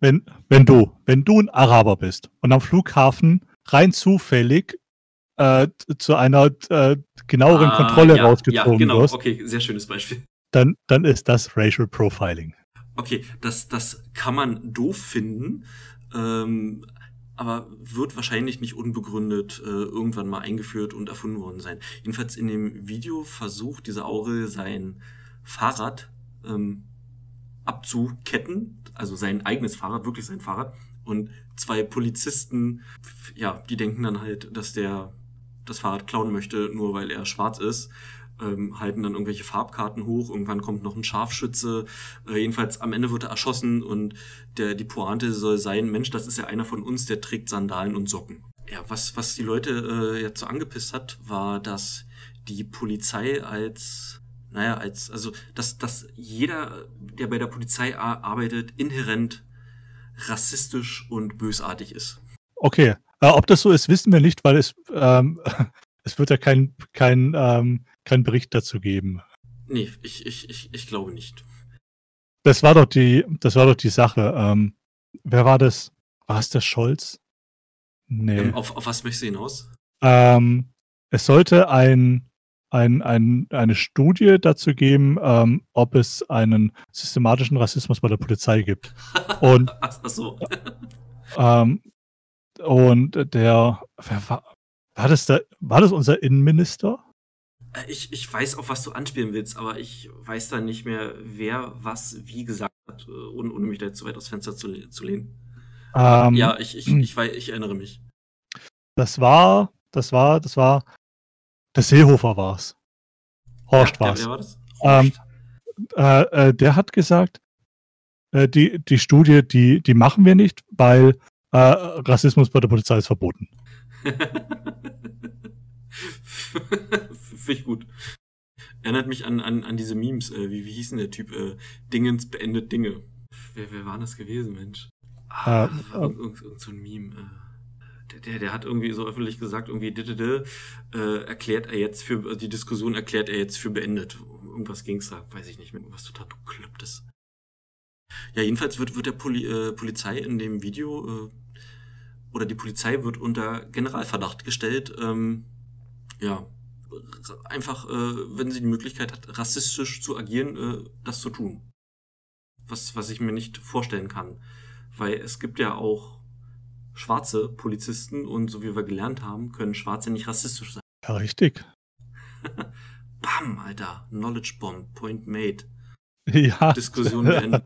wenn, wenn du, wenn du ein Araber bist und am Flughafen rein zufällig äh, zu einer äh, genaueren Ah, Kontrolle ja, rausgezogen Ja, genau. wirst, Okay, sehr schönes Beispiel. dann, dann ist das Racial Profiling. Okay, das, das kann man doof finden, ähm, aber wird wahrscheinlich nicht unbegründet äh, irgendwann mal eingeführt und erfunden worden sein. Jedenfalls in dem Video versucht dieser Aurel sein Fahrrad ähm, abzuketten, also sein eigenes Fahrrad, wirklich sein Fahrrad. Und zwei Polizisten, ja, die denken dann halt, dass der das Fahrrad klauen möchte, nur weil er schwarz ist. Ähm, halten dann irgendwelche Farbkarten hoch, irgendwann kommt noch ein Scharfschütze, äh, jedenfalls am Ende wird er erschossen und der, die Pointe soll sein, Mensch, das ist ja einer von uns, der trägt Sandalen und Socken. Ja, was, was die Leute äh, jetzt so angepisst hat, war, dass die Polizei als, naja, als, also, dass, dass jeder, der bei der Polizei arbeitet, inhärent rassistisch und bösartig ist. Okay. Äh, ob das so ist, wissen wir nicht, weil es, ähm, (laughs) es wird ja kein, kein, ähm, kein Bericht dazu geben. Nee, ich, ich, ich, ich glaube nicht. Das war doch die, das war doch die Sache. Ähm, wer war das? War es der Scholz? Nee. Ähm, auf, auf was möchtest du hinaus? Ähm, es sollte ein, ein, ein, eine Studie dazu geben, ähm, ob es einen systematischen Rassismus bei der Polizei gibt. (laughs) Und, Ach so. (laughs) ähm, und der, wer war, war das der, war das unser Innenminister? Äh, ich, ich weiß, auf was du anspielen willst, aber ich weiß da nicht mehr, wer was wie gesagt hat, äh, ohne, ohne mich da jetzt zu weit aus Fenster zu, zu lehnen. Ähm, ja, ich, ich, (clears throat) ich, ich, ich erinnere mich. Das war, das war, das war, der Seehofer war es. Horst ja, war es. Wer war? Ähm, äh, äh, der hat gesagt, äh, die, die Studie, die, die machen wir nicht, weil äh, Rassismus bei der Polizei ist verboten. (laughs) Finde ich gut. Erinnert mich an, an, an diese Memes. Äh, wie, wie hieß denn der Typ? Äh, Dingens beendet Dinge. Wer, wer war das gewesen, Mensch? Ah, äh, irgend, irgend so ein Meme. Äh, der, der, hat irgendwie so öffentlich gesagt, irgendwie didede, äh, erklärt er jetzt für, die Diskussion erklärt er jetzt für beendet. Irgendwas ging's da, weiß ich nicht mehr, was total beklopptes. Ja, jedenfalls wird, wird der Poli äh, Polizei in dem Video, äh, oder die Polizei wird unter Generalverdacht gestellt, ähm, ja, einfach, äh, wenn sie die Möglichkeit hat, rassistisch zu agieren, äh, das zu tun. Was, was ich mir nicht vorstellen kann. Weil es gibt ja auch schwarze Polizisten und so wie wir gelernt haben, können Schwarze nicht rassistisch sein. Ja, richtig. (laughs) Bam, Alter. Knowledge Bomb, Point made. Ja. Diskussion beendet.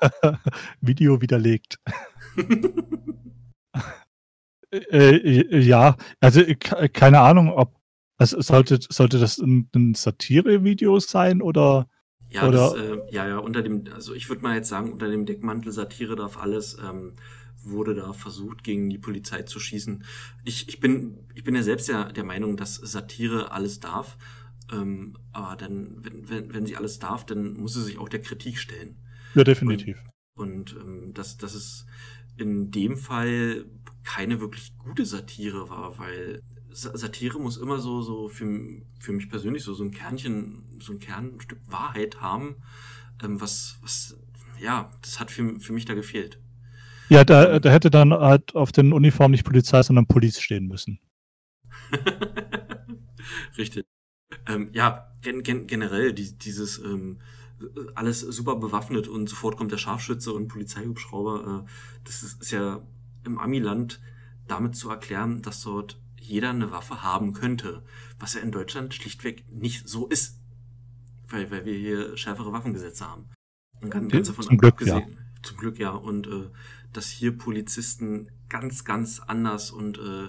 (laughs) Video widerlegt. (laughs) Äh, äh, ja, also keine Ahnung, ob also sollte, sollte das ein, ein Satire-Video sein oder? Ja, oder? Das, äh, ja, ja, unter dem, also ich würde mal jetzt sagen, unter dem Deckmantel Satire darf alles, ähm, wurde da versucht, gegen die Polizei zu schießen. Ich, ich, bin, ich bin ja selbst ja der Meinung, dass Satire alles darf. Ähm, aber dann, wenn, wenn, wenn sie alles darf, dann muss sie sich auch der Kritik stellen. Ja, definitiv. Und, und ähm, dass, dass es in dem Fall keine wirklich gute Satire war, weil Satire muss immer so, so für, für mich persönlich so, so ein Kernchen, so ein Kernstück Wahrheit haben, ähm, was, was, ja, das hat für, für mich da gefehlt. Ja, da, da hätte dann halt auf den Uniformen nicht Polizei, sondern Police stehen müssen. (laughs) Richtig. Ähm, ja, gen, gen, generell die, dieses ähm, alles super bewaffnet und sofort kommt der Scharfschütze und Polizeihubschrauber. Äh, das ist, ist ja im Amiland damit zu erklären, dass dort jeder eine Waffe haben könnte, was ja in Deutschland schlichtweg nicht so ist, weil, weil wir hier schärfere Waffengesetze haben. Und ganz, ganz davon zum Glück, ja. Zum Glück, ja. Und äh, dass hier Polizisten ganz, ganz anders und äh,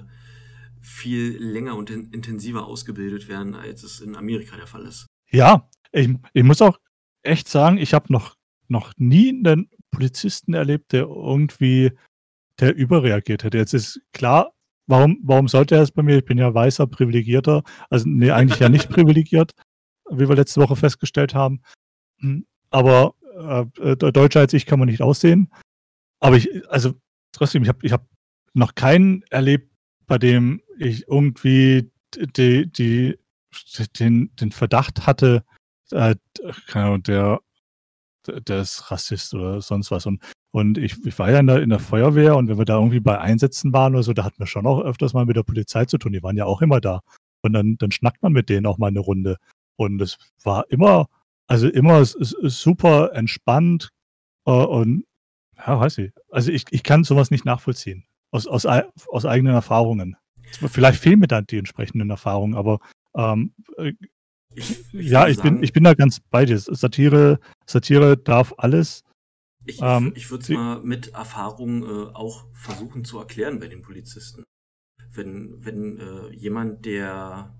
viel länger und in, intensiver ausgebildet werden, als es in Amerika der Fall ist. Ja, ich, ich muss auch echt sagen, ich habe noch, noch nie einen Polizisten erlebt, der irgendwie der überreagiert hätte. Jetzt ist klar, warum, warum sollte er es bei mir? Ich bin ja weißer, privilegierter. Also, nee, eigentlich ja nicht (laughs) privilegiert, wie wir letzte Woche festgestellt haben. Hm, aber äh, deutscher als ich kann man nicht aussehen. Aber ich, also trotzdem, ich habe ich hab noch keinen erlebt, bei dem ich irgendwie die, die, den, den Verdacht hatte, äh, der, der ist Rassist oder sonst was. Und und ich, ich war ja in der, in der, Feuerwehr und wenn wir da irgendwie bei Einsätzen waren oder so, da hatten wir schon auch öfters mal mit der Polizei zu tun. Die waren ja auch immer da. Und dann, dann schnackt man mit denen auch mal eine Runde. Und es war immer, also immer super entspannt äh, und ja, weiß ich. Also ich, ich kann sowas nicht nachvollziehen. Aus, aus, aus eigenen Erfahrungen. Vielleicht fehlen mir dann die entsprechenden Erfahrungen, aber ähm, äh, ich, ich ja, ich bin, ich bin da ganz bei dir. Satire, Satire darf alles. Ich, ähm, ich würde es mal mit Erfahrung äh, auch versuchen zu erklären bei den Polizisten. wenn, wenn äh, jemand, der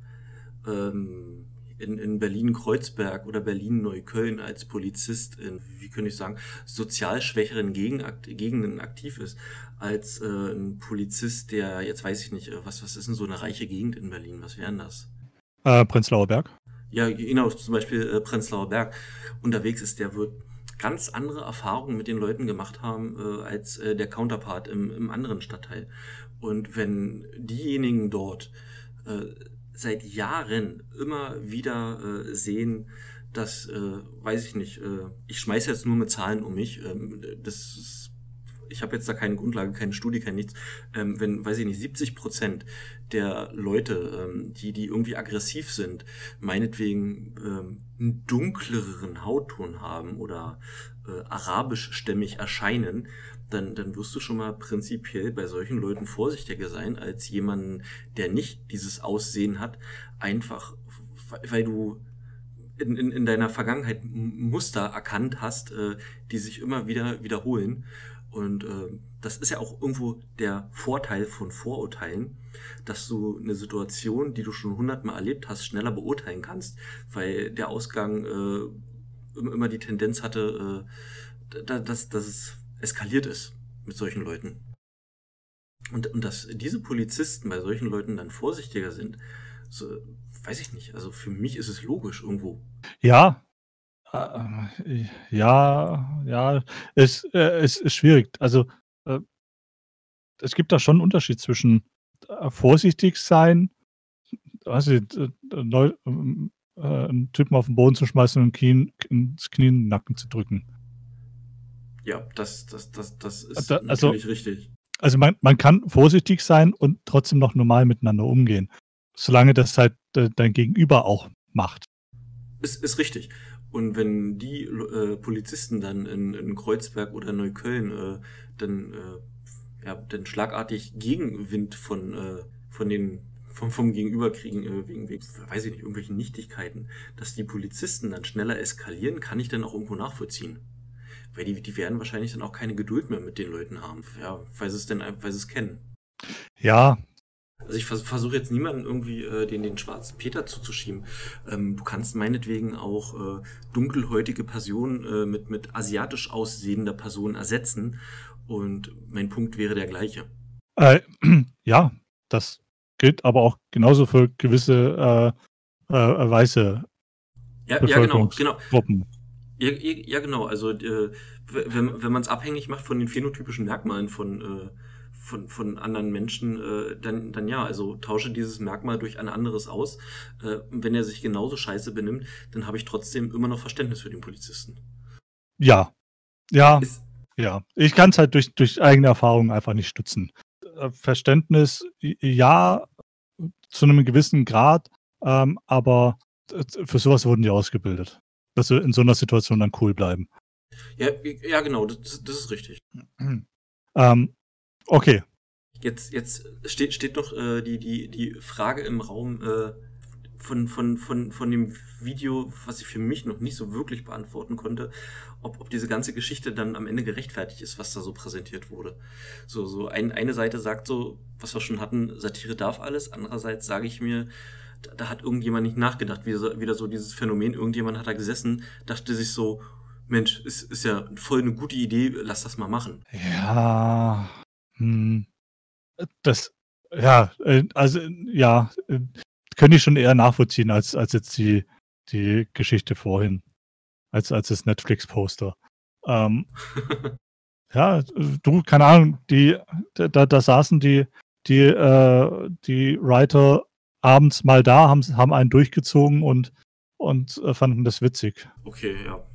ähm, in, in Berlin-Kreuzberg oder Berlin-Neukölln als Polizist in, wie könnte ich sagen, sozial schwächeren Gegenden aktiv ist, als äh, ein Polizist, der, jetzt weiß ich nicht, äh, was, was ist denn so eine reiche Gegend in Berlin? Was wären das? Äh, Prenzlauer Berg. Ja, genau, zum Beispiel äh, Prenzlauer Berg unterwegs ist, der wird ganz andere Erfahrungen mit den Leuten gemacht haben äh, als äh, der Counterpart im, im anderen Stadtteil. Und wenn diejenigen dort äh, seit Jahren immer wieder äh, sehen, dass, äh, weiß ich nicht, äh, ich schmeiße jetzt nur mit Zahlen um mich, ähm, das ist, ich habe jetzt da keine Grundlage, keine Studie, kein nichts, ähm, wenn, weiß ich nicht, 70 Prozent der Leute, ähm, die, die irgendwie aggressiv sind, meinetwegen ähm, einen dunkleren Hautton haben oder äh, arabischstämmig erscheinen, dann, dann wirst du schon mal prinzipiell bei solchen Leuten vorsichtiger sein als jemanden, der nicht dieses Aussehen hat, einfach weil du in, in, in deiner Vergangenheit Muster erkannt hast, äh, die sich immer wieder wiederholen. Und äh, das ist ja auch irgendwo der Vorteil von Vorurteilen, dass du eine Situation, die du schon hundertmal erlebt hast, schneller beurteilen kannst, weil der Ausgang äh, immer die Tendenz hatte, äh, dass, dass es eskaliert ist mit solchen Leuten. Und, und dass diese Polizisten bei solchen Leuten dann vorsichtiger sind, so, weiß ich nicht. Also für mich ist es logisch irgendwo. Ja, äh, ja, ja, es, äh, es ist schwierig. Also äh, es gibt da schon einen Unterschied zwischen äh, vorsichtig sein, äh, neu, äh, einen Typen auf den Boden zu schmeißen und Knie, ins Knie in den Nacken zu drücken. Ja, das, das, das, das ist da, also, natürlich richtig. Also man, man kann vorsichtig sein und trotzdem noch normal miteinander umgehen. Solange das halt äh, dein Gegenüber auch macht. Ist, ist richtig. Und wenn die äh, Polizisten dann in, in, Kreuzberg oder Neukölln äh, dann, äh, ja, dann schlagartig Gegenwind von, äh, von den vom, vom Gegenüber kriegen, äh, wegen, wegen, weiß ich nicht, irgendwelchen Nichtigkeiten, dass die Polizisten dann schneller eskalieren, kann ich dann auch irgendwo nachvollziehen. Weil die, die werden wahrscheinlich dann auch keine Geduld mehr mit den Leuten haben, ja, weil sie es denn, weil sie es kennen. Ja. Also ich vers versuche jetzt niemanden irgendwie äh, den, den schwarzen Peter zuzuschieben. Ähm, du kannst meinetwegen auch äh, dunkelhäutige Personen äh, mit, mit asiatisch aussehender Person ersetzen. Und mein Punkt wäre der gleiche. Äh, (clears throat) ja, das gilt aber auch genauso für gewisse äh, äh, weiße ja, ja, genau, genau. Ja, ja genau. Also äh, wenn, wenn man es abhängig macht von den phänotypischen Merkmalen von, äh, von, von anderen Menschen, äh, dann, dann ja, also tausche dieses Merkmal durch ein anderes aus. Äh, wenn er sich genauso scheiße benimmt, dann habe ich trotzdem immer noch Verständnis für den Polizisten. Ja. Ja. Ist, ja. Ich kann es halt durch, durch eigene Erfahrungen einfach nicht stützen. Äh, Verständnis, ja, zu einem gewissen Grad, ähm, aber äh, für sowas wurden die ausgebildet dass sie in so einer Situation dann cool bleiben. Ja, ja genau, das, das ist richtig. ähm, okay. Jetzt, jetzt steht, steht noch äh, die, die, die Frage im Raum äh, von, von, von, von dem Video, was ich für mich noch nicht so wirklich beantworten konnte, ob, ob diese ganze Geschichte dann am Ende gerechtfertigt ist, was da so präsentiert wurde. So, so ein, eine Seite sagt so, was wir schon hatten, Satire darf alles, andererseits sage ich mir, da, hat irgendjemand nicht nachgedacht, wieder, wieder so dieses Phänomen, irgendjemand hat da gesessen, dachte sich so, Mensch, ist, ist ja voll eine gute Idee, lass das mal machen. Ja, hm, das, ja, äh, also, ja, äh, könnte ich schon eher nachvollziehen als, als jetzt die, die Geschichte vorhin, als, als das Netflix-Poster. Ähm, (laughs) ja, du, keine Ahnung, die, da, da saßen die, die, äh, die Writer abends mal da, haben, haben einen durchgezogen und, und äh, fanden das witzig. Okay, ja.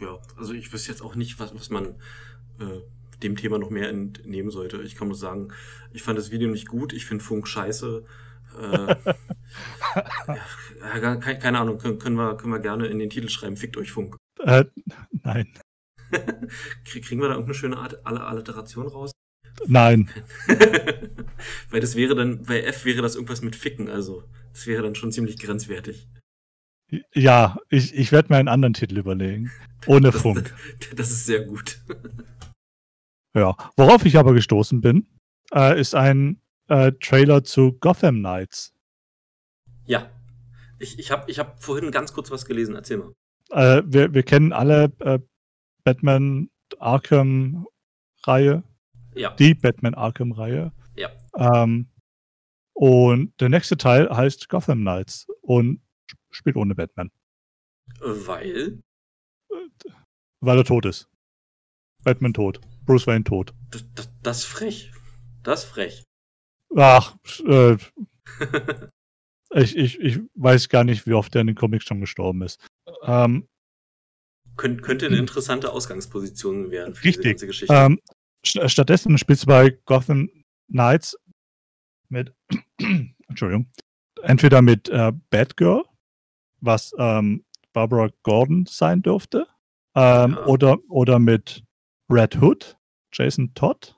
Ja, also ich wüsste jetzt auch nicht, was, was man äh, dem Thema noch mehr entnehmen sollte. Ich kann nur sagen, ich fand das Video nicht gut, ich finde Funk scheiße. Äh, (laughs) ja, keine, keine, Ahnung, können, können, wir, können wir gerne in den Titel schreiben, fickt euch Funk. Äh, nein. (laughs) Kriegen wir da irgendeine schöne Art Alliteration raus? Nein. (laughs) (laughs) Weil das wäre dann, bei F wäre das irgendwas mit Ficken, also das wäre dann schon ziemlich grenzwertig. Ja, ich, ich werde mir einen anderen Titel überlegen. Ohne (laughs) das, Funk. (laughs) Das ist sehr gut. Ja, worauf ich aber gestoßen bin, äh, ist ein äh, Trailer zu Gotham Knights. Ja. Ich, ich habe ich hab vorhin ganz kurz was gelesen. Erzähl mal. Äh, wir, wir kennen alle äh, Batman Arkham-Reihe. Ja. Die Batman Arkham-Reihe. Ja. Ähm, und der nächste Teil heißt Gotham Knights und spielt ohne Batman, Weil. weil er tot ist. Batman tot. Bruce Wayne tot. Das, das, das ist frech. Das ist frech. Ach, äh, (laughs) ich, ich, ich weiß gar nicht, wie oft er in den Comics schon gestorben ist. Ähm, Könnt, könnte eine interessante Ausgangsposition werden für Richtig. diese ganze Geschichte. ähm, st stattdessen spielst du bei Gotham Knights mit, (clears throat) Entschuldigung, entweder mit äh, Batgirl, was ähm, Barbara Gordon sein dürfte, ähm, Ja. oder, oder mit Red Hood, Jason Todd,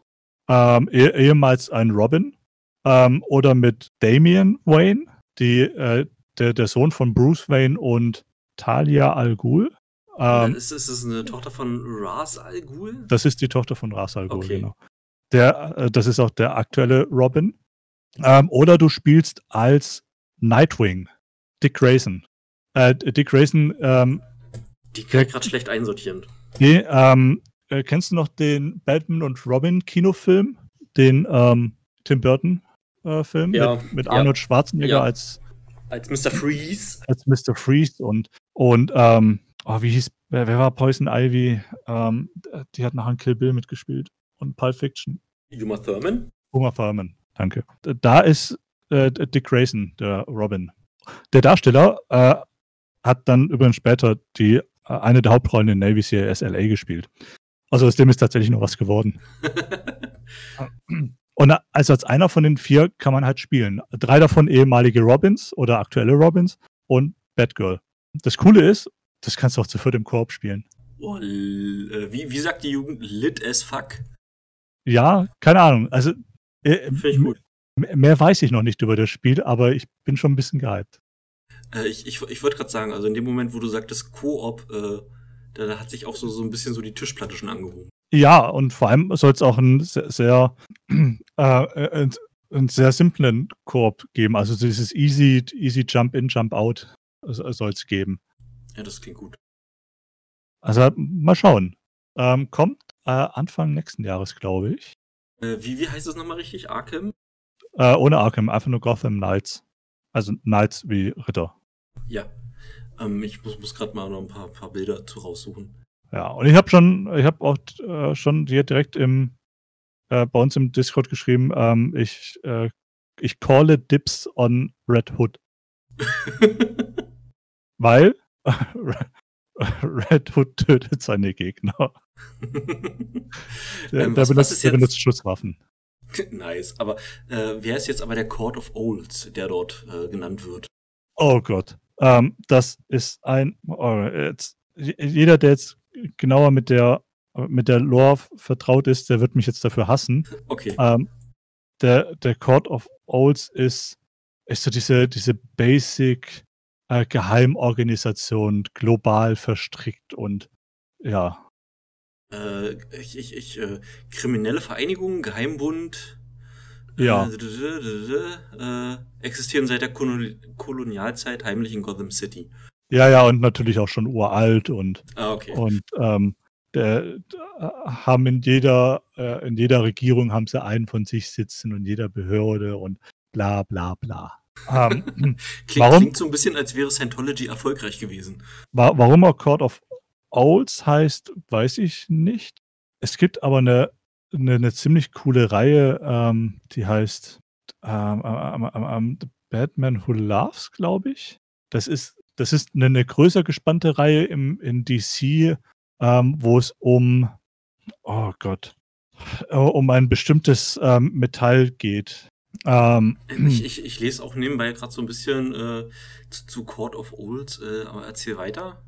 ähm, eh ehemals ein Robin, ähm, oder mit Damian Wayne, die, äh, der, der Sohn von Bruce Wayne und Talia Al Ghul. Ähm, ist, ist es eine Tochter von Ra's al Ghul? das ist die Tochter von Ra's al Ghul, Okay. genau. Der, äh, das ist auch der aktuelle Robin. Ähm, oder du spielst als Nightwing, Dick Grayson. Äh, Dick Grayson, ähm, Die kann gerade schlecht einsortieren. die, ähm, äh, kennst du noch den Batman und Robin Kinofilm? Den ähm, Tim Burton äh, Film Ja, mit, mit ja. Arnold Schwarzenegger Ja. als, Als Mr. Freeze. als Mr. Freeze und, und ähm, oh, wie hieß, wer, wer war Poison Ivy? Ähm, die hat nachher Kill Bill mitgespielt und Pulp Fiction. Uma Thurman. Uma Thurman, danke. Da ist äh, Dick Grayson, der Robin. Der Darsteller äh, hat dann übrigens später die, äh, eine der Hauptrollen in Navy CIS LA gespielt. Also aus dem ist tatsächlich noch was geworden. (laughs) Und also als einer von den vier kann man halt spielen. Drei davon ehemalige Robins oder aktuelle Robins und Batgirl. Das Coole ist, das kannst du auch zu viert im Koop spielen. oh, äh, wie, wie sagt die Jugend? Lit as fuck. Ja, keine Ahnung. Also äh, Finde ich gut. mehr weiß ich noch nicht über das Spiel, aber ich bin schon ein bisschen gehypt. Äh, ich ich, ich wollte gerade sagen, also in dem Moment, wo du sagtest Koop, äh, da, da hat sich auch so, so ein bisschen so die Tischplatte schon angehoben. Ja, und vor allem soll es auch einen sehr, sehr, (clears throat) äh, einen, einen sehr simplen Koop geben. Also dieses easy, easy Jump in, Jump out soll es geben. Ja, das klingt gut. Also mal schauen. Ähm, kommt äh, Anfang nächsten Jahres, glaube ich. Äh, wie, wie heißt es nochmal richtig? Arkham? Äh, ohne Arkham, einfach nur Gotham Knights. Also Knights wie Ritter. Ja. Ähm, ich muss, muss gerade mal noch ein paar, paar Bilder zu raussuchen. Ja, und ich habe schon, ich habe auch äh, schon dir direkt im äh, bei uns im Discord geschrieben, ähm, ich, äh, ich calle Dips on Red Hood, (laughs) weil (laughs) Red Hood tötet seine Gegner. (laughs) Der, Ähm, der, was- was benutzt, der benutzt Schusswaffen. (laughs) nice. Aber äh, wer ist jetzt aber der Court of Owls, der dort äh, genannt wird? Oh Gott. Ähm, das ist ein. Oh, jetzt, jeder, der jetzt genauer mit der, mit der Lore vertraut ist, der wird mich jetzt dafür hassen. (laughs) Okay. Ähm, der, der Court of Owls ist, ist so diese, diese Basic äh, Geheimorganisation, global verstrickt und ja. Äh, ich, ich, ich, äh, kriminelle Vereinigung, Geheimbund. Ja. Äh, d- äh, existieren seit der Koloni Kolonialzeit heimlich in Gotham City. Ja, ja, und natürlich auch schon uralt und, Ah, okay. und ähm, der, der, haben in jeder, äh, in jeder Regierung haben sie einen von sich sitzen und jeder Behörde und bla bla bla. Ähm, (laughs) Klingt, warum? klingt so ein bisschen, als wäre Scientology erfolgreich gewesen. Wa- Warum auch Court of Owls heißt, weiß ich nicht. Es gibt aber eine, eine, eine ziemlich coole Reihe, ähm, die heißt ähm, ähm, ähm, ähm, The Batman Who Laughs, glaube ich. Das ist, das ist eine, eine größer gespannte Reihe im, in DC, ähm, wo es um, oh Gott, äh, um ein bestimmtes ähm, Metall geht. Ähm, Ich, ich, ich lese auch nebenbei gerade so ein bisschen äh, zu, zu Court of Owls, äh, aber erzähl weiter.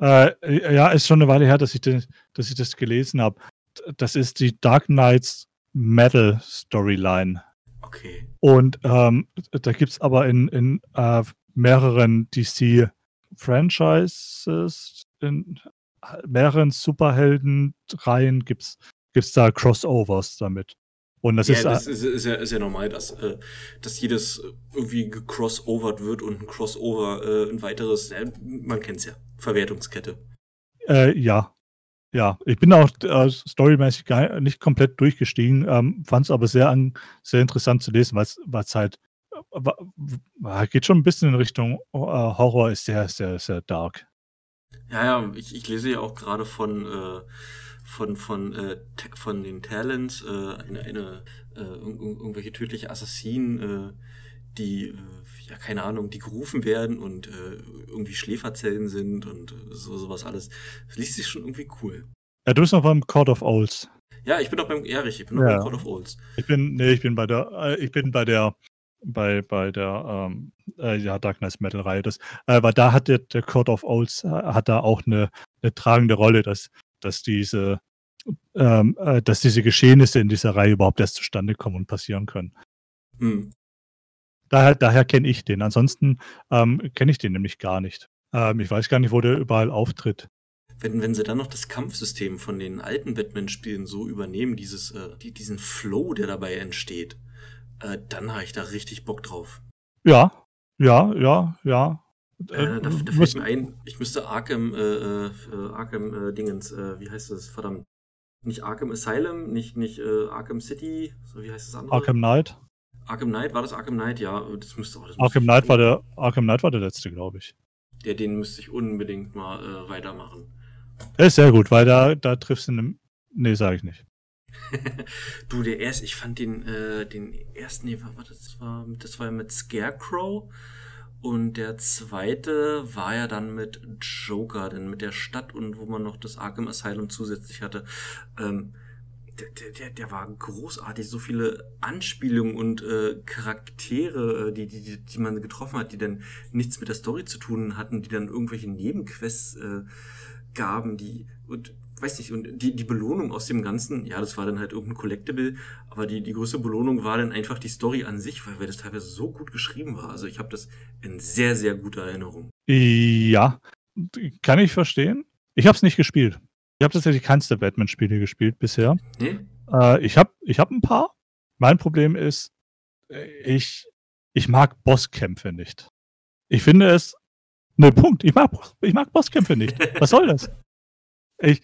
Äh, ja, ist schon eine Weile her, dass ich, den, dass ich das gelesen habe. Das ist die Dark Knights Metal Storyline. Okay. Und ähm, da gibt es aber in, in äh, mehreren DC-Franchises, in mehreren Superhelden-Reihen gibt es da Crossovers damit. Und das ja, ist, das ist, ist, ja, ist ja normal, dass, äh, dass jedes irgendwie gecrossovert wird und ein Crossover äh, ein weiteres, äh, man kennt's ja, Verwertungskette. Äh, ja. Ja, ich bin auch äh, storymäßig gar nicht komplett durchgestiegen, ähm, fand es aber sehr, an, sehr interessant zu lesen, weil es halt äh, geht schon ein bisschen in Richtung äh, Horror, ist sehr, sehr, sehr dark. Ja, ja, ich, ich lese ja auch gerade von, äh, von, von, äh, von den Talents, äh, eine, eine äh, irgendwelche tödliche Assassinen, äh, die, äh, ja, keine Ahnung, die gerufen werden und äh, irgendwie Schläferzellen sind und so, sowas alles. Das liest sich schon irgendwie cool. Ja, du bist noch beim Court of Owls. Ja, ich bin noch beim, richtig, ich bin noch ja. beim Court of Owls. Ich bin, nee, ich bin bei der, äh, ich bin bei der, bei, bei der, ähm, äh, ja, Dark Knight Metal Reihe. Das, weil da hat der, der Court of Owls, hat da auch eine, eine tragende Rolle, dass, dass diese, ähm, äh, dass diese Geschehnisse in dieser Reihe überhaupt erst zustande kommen und passieren können. Hm. Daher, daher kenne ich den. Ansonsten ähm, kenne ich den nämlich gar nicht. Ähm, ich weiß gar nicht, wo der überall auftritt. Wenn, wenn sie dann noch das Kampfsystem von den alten Batman-Spielen so übernehmen, dieses, äh, die, diesen Flow, der dabei entsteht, äh, dann habe ich da richtig Bock drauf. Ja, ja, ja, ja. Äh, da, da fällt mir ein, ich müsste Arkham, äh, äh, Arkham äh, Dingens, äh, wie heißt das, verdammt, nicht Arkham Asylum, nicht, nicht äh, Arkham City, so wie heißt das andere? Arkham Knight. Arkham Knight, war das Arkham Knight? Ja, das müsste auch. Arkham Knight war der Arkham Knight war der letzte, glaube ich. Der, den müsste ich unbedingt mal äh, weitermachen. Der ist sehr gut, weil da, da triffst du einen. Nee, sage ich nicht. (laughs) du, der erste, ich fand den, äh, den ersten, nee, war, das war, das war mit Scarecrow. Und der zweite war ja dann mit Joker, denn mit der Stadt und wo man noch das Arkham Asylum zusätzlich hatte. Ähm, der, der, der war großartig, so viele Anspielungen und äh, Charaktere, äh, die, die, die man getroffen hat, die dann nichts mit der Story zu tun hatten, die dann irgendwelche Nebenquests äh, gaben, die und weiß nicht, und die, die Belohnung aus dem Ganzen, ja, das war dann halt irgendein Collectible, aber die, die größte Belohnung war dann einfach die Story an sich, weil, weil das teilweise so gut geschrieben war. Also ich habe das in sehr, sehr guter Erinnerung. Ja, kann ich verstehen. Ich habe es nicht gespielt. Ich habe tatsächlich keins der Batman-Spiele gespielt bisher. Nee? Äh, ich habe ich hab ein paar. Mein Problem ist, äh, ich, ich mag Bosskämpfe nicht. Ich finde es. Ne, Punkt. Ich mag, ich mag Bosskämpfe nicht. Was soll das? (laughs) Ich,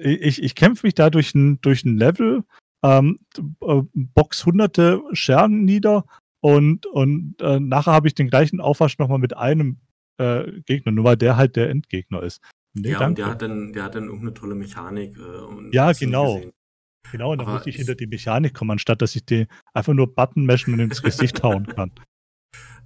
ich, ich kämpfe mich da durch ein, durch ein Level, ähm, äh, box hunderte Schergen nieder und, und äh, nachher habe ich den gleichen Aufwasch nochmal mit einem äh, Gegner, nur weil der halt der Endgegner ist. Nee, ja, danke. und der hat, dann, der hat dann irgendeine tolle Mechanik. Äh, ja, genau. Genau, und dann muss ich hinter die Mechanik kommen, anstatt dass ich den einfach nur Button meshen und ins Gesicht hauen kann. (laughs)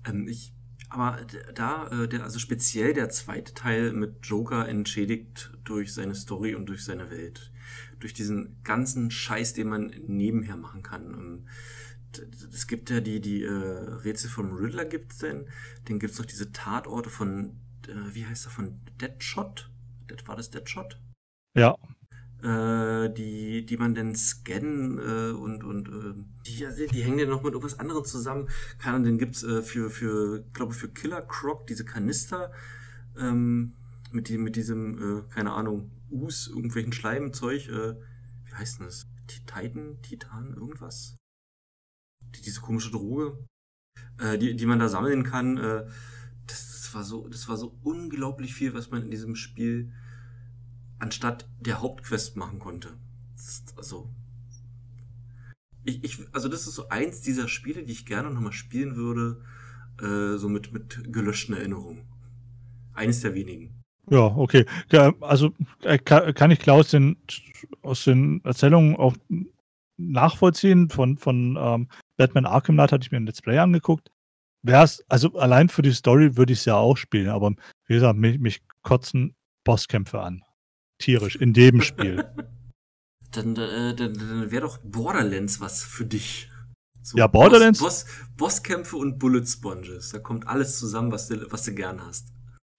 Ähm, ich, aber da, äh, der, also speziell der zweite Teil mit Joker entschädigt durch seine Story und durch seine Welt. Durch diesen ganzen Scheiß, den man nebenher machen kann. Es gibt ja die, die äh, Rätsel vom Riddler gibt's denn. Dann gibt's noch diese Tatorte von, äh, wie heißt er, von Deadshot? war das Deadshot? Ja. Äh, die, die man dann scannen äh, und, und äh, die, die hängen ja noch mit irgendwas anderem zusammen. Keine Ahnung, den gibt's äh, für, für, glaube für Killer Croc, diese Kanister, ähm, mit, die, mit diesem, äh, keine Ahnung, Us, irgendwelchen Schleimzeug, äh, wie heißt denn das? Titan, Titan, irgendwas? Die, diese komische Droge, äh, die, die man da sammeln kann, äh, das, das war so, das war so unglaublich viel, was man in diesem Spiel anstatt der Hauptquest machen konnte. Also, ich, ich, also das ist so eins dieser Spiele, die ich gerne nochmal spielen würde, äh, so mit, mit gelöschten Erinnerungen. Eines der wenigen. Ja, okay. Also äh, kann ich Klaus den, aus den Erzählungen auch nachvollziehen. Von, von ähm, Batman Arkham Knight hatte ich mir ein Let's Play angeguckt. Wär's, also allein für die Story würde ich es ja auch spielen, aber wie gesagt, mich, mich kotzen Bosskämpfe an tierisch in dem Spiel. (laughs) dann, äh, dann, dann wäre doch Borderlands was für dich. So ja, Borderlands. Boss, Boss, Bosskämpfe und Bullet Sponges. Da kommt alles zusammen, was du, was du gern hast.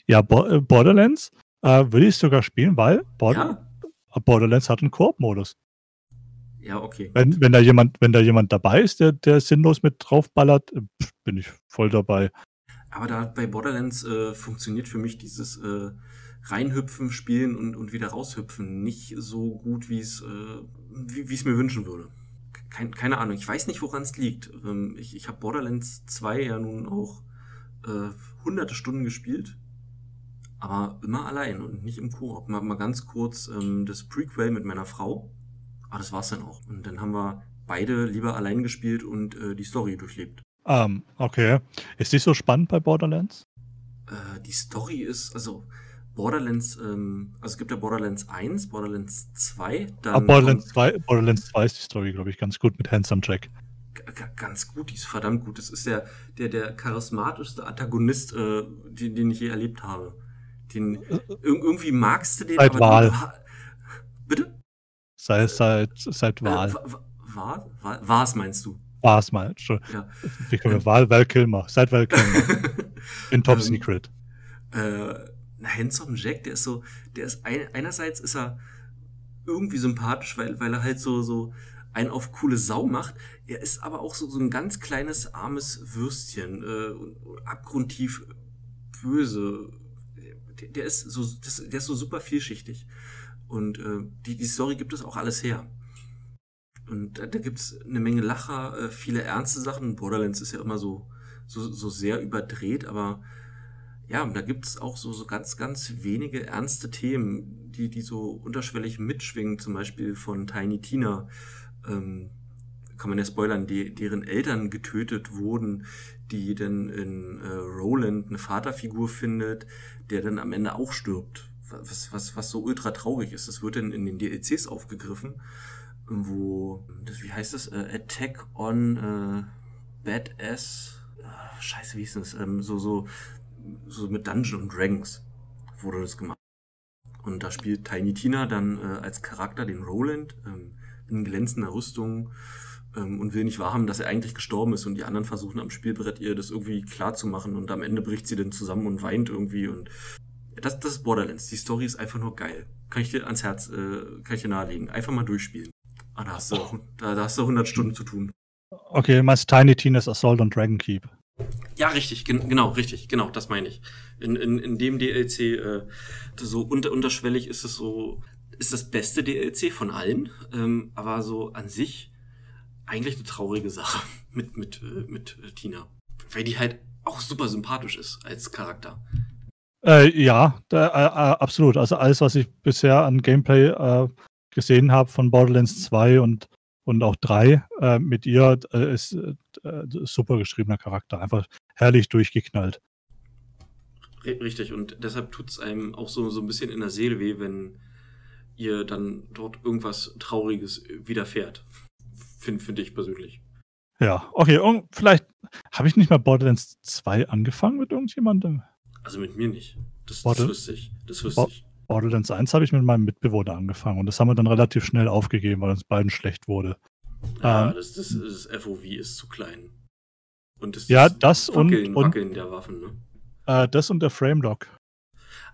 Ja, Bo äh, Borderlands äh, würde ich sogar spielen, weil Border ja? Borderlands hat einen Koop-Modus. Ja, okay. Wenn, wenn, da jemand, wenn da jemand dabei ist, der, der sinnlos mit draufballert, äh, bin ich voll dabei. Aber da bei Borderlands äh, funktioniert für mich dieses äh, reinhüpfen, spielen und, und wieder raushüpfen nicht so gut, wie es äh, wie es mir wünschen würde. kein, keine Ahnung, ich weiß nicht, woran es liegt. Ähm, ich ich habe Borderlands 2 ja nun auch äh, hunderte Stunden gespielt, aber immer allein und nicht im Koop. Mal, mal ganz kurz ähm, das Prequel mit meiner Frau, aber das war's dann auch. Und dann haben wir beide lieber allein gespielt und äh, die Story durchlebt. Ähm, okay. Ist die so spannend bei Borderlands? Äh, die Story ist, also Borderlands, ähm, also es gibt ja Borderlands 1, Borderlands 2, dann. Ah, Borderlands 2, Borderlands 2 ist die Story, glaube ich, ganz gut mit Handsome Jack. Ganz gut, die ist verdammt gut. Das ist der, der, der charismatischste Antagonist, äh, den, den ich je erlebt habe. Den, irgendwie magst du den. Seit Wahl. Du, bitte? Seit, seit, seit äh, Wahl. Äh, war, war, war es, meinst du? War es mal. Ja. Wie können wir Wahl, Val Kilmer. Seit Val Kilmer. (laughs) In Top ähm, Secret. Äh, Handsome Jack, der ist so, der ist ein, einerseits ist er irgendwie sympathisch, weil, weil er halt so, so ein auf coole Sau macht. Er ist aber auch so, so ein ganz kleines, armes Würstchen, äh, abgrundtief böse. Der, der ist so, das, der ist so super vielschichtig. Und äh, die, die Story gibt es auch alles her. Und da, da gibt es eine Menge Lacher, äh, viele ernste Sachen. Borderlands ist ja immer so, so, so sehr überdreht, aber ja, da gibt es auch so, so ganz, ganz wenige ernste Themen, die, die so unterschwellig mitschwingen, zum Beispiel von Tiny Tina. Ähm, kann man ja spoilern, die, deren Eltern getötet wurden, die dann in äh, Roland eine Vaterfigur findet, der dann am Ende auch stirbt. Was, was, was so ultra traurig ist. Das wird dann in den DLCs aufgegriffen, wo, das, wie heißt das? Äh, Attack on äh, Badass. Äh, scheiße, wie ist das? Ähm, so, so so mit Dungeons Dragons wurde das gemacht. Und da spielt Tiny Tina dann äh, als Charakter den Roland ähm, in glänzender Rüstung ähm, und will nicht wahrhaben, dass er eigentlich gestorben ist und die anderen versuchen am Spielbrett ihr das irgendwie klar zu machen und am Ende bricht sie dann zusammen und weint irgendwie und das, das ist Borderlands. Die Story ist einfach nur geil. Kann ich dir ans Herz, äh, kann ich dir nahelegen. Einfach mal durchspielen. Ah, da hast du, da, da hast du 100 Stunden zu tun. Okay, meinst Tiny Tina's Assault on Dragon Keep? Ja, richtig, gen genau, richtig, genau, das meine ich. In, in, in dem DLC, äh, so unter, unterschwellig ist es so, ist das beste DLC von allen, ähm, aber so an sich eigentlich eine traurige Sache (laughs) mit, mit, äh, mit äh, Tina. Weil die halt auch super sympathisch ist als Charakter. Äh, ja, da, äh, äh, absolut. Also alles, was ich bisher an Gameplay gesehen habe von Borderlands 2 und und auch drei äh, mit ihr äh, ist äh, super geschriebener Charakter, einfach herrlich durchgeknallt. Richtig, und deshalb tut es einem auch so, so ein bisschen in der Seele weh, wenn ihr dann dort irgendwas Trauriges widerfährt. Finde find ich persönlich. Ja, okay, und vielleicht habe ich nicht mal Borderlands 2 angefangen mit irgendjemandem. Also mit mir nicht. Das, das wüsste ich. Das wüsste ich. Borderlands 1 habe ich mit meinem Mitbewohner angefangen und das haben wir dann relativ schnell aufgegeben, weil uns beiden schlecht wurde. Ja, ähm, das, das, das, FOV ist zu klein. Und das, ja, das Wackeln, und, Wackeln der Waffen, ne? Äh, das und der Framelock.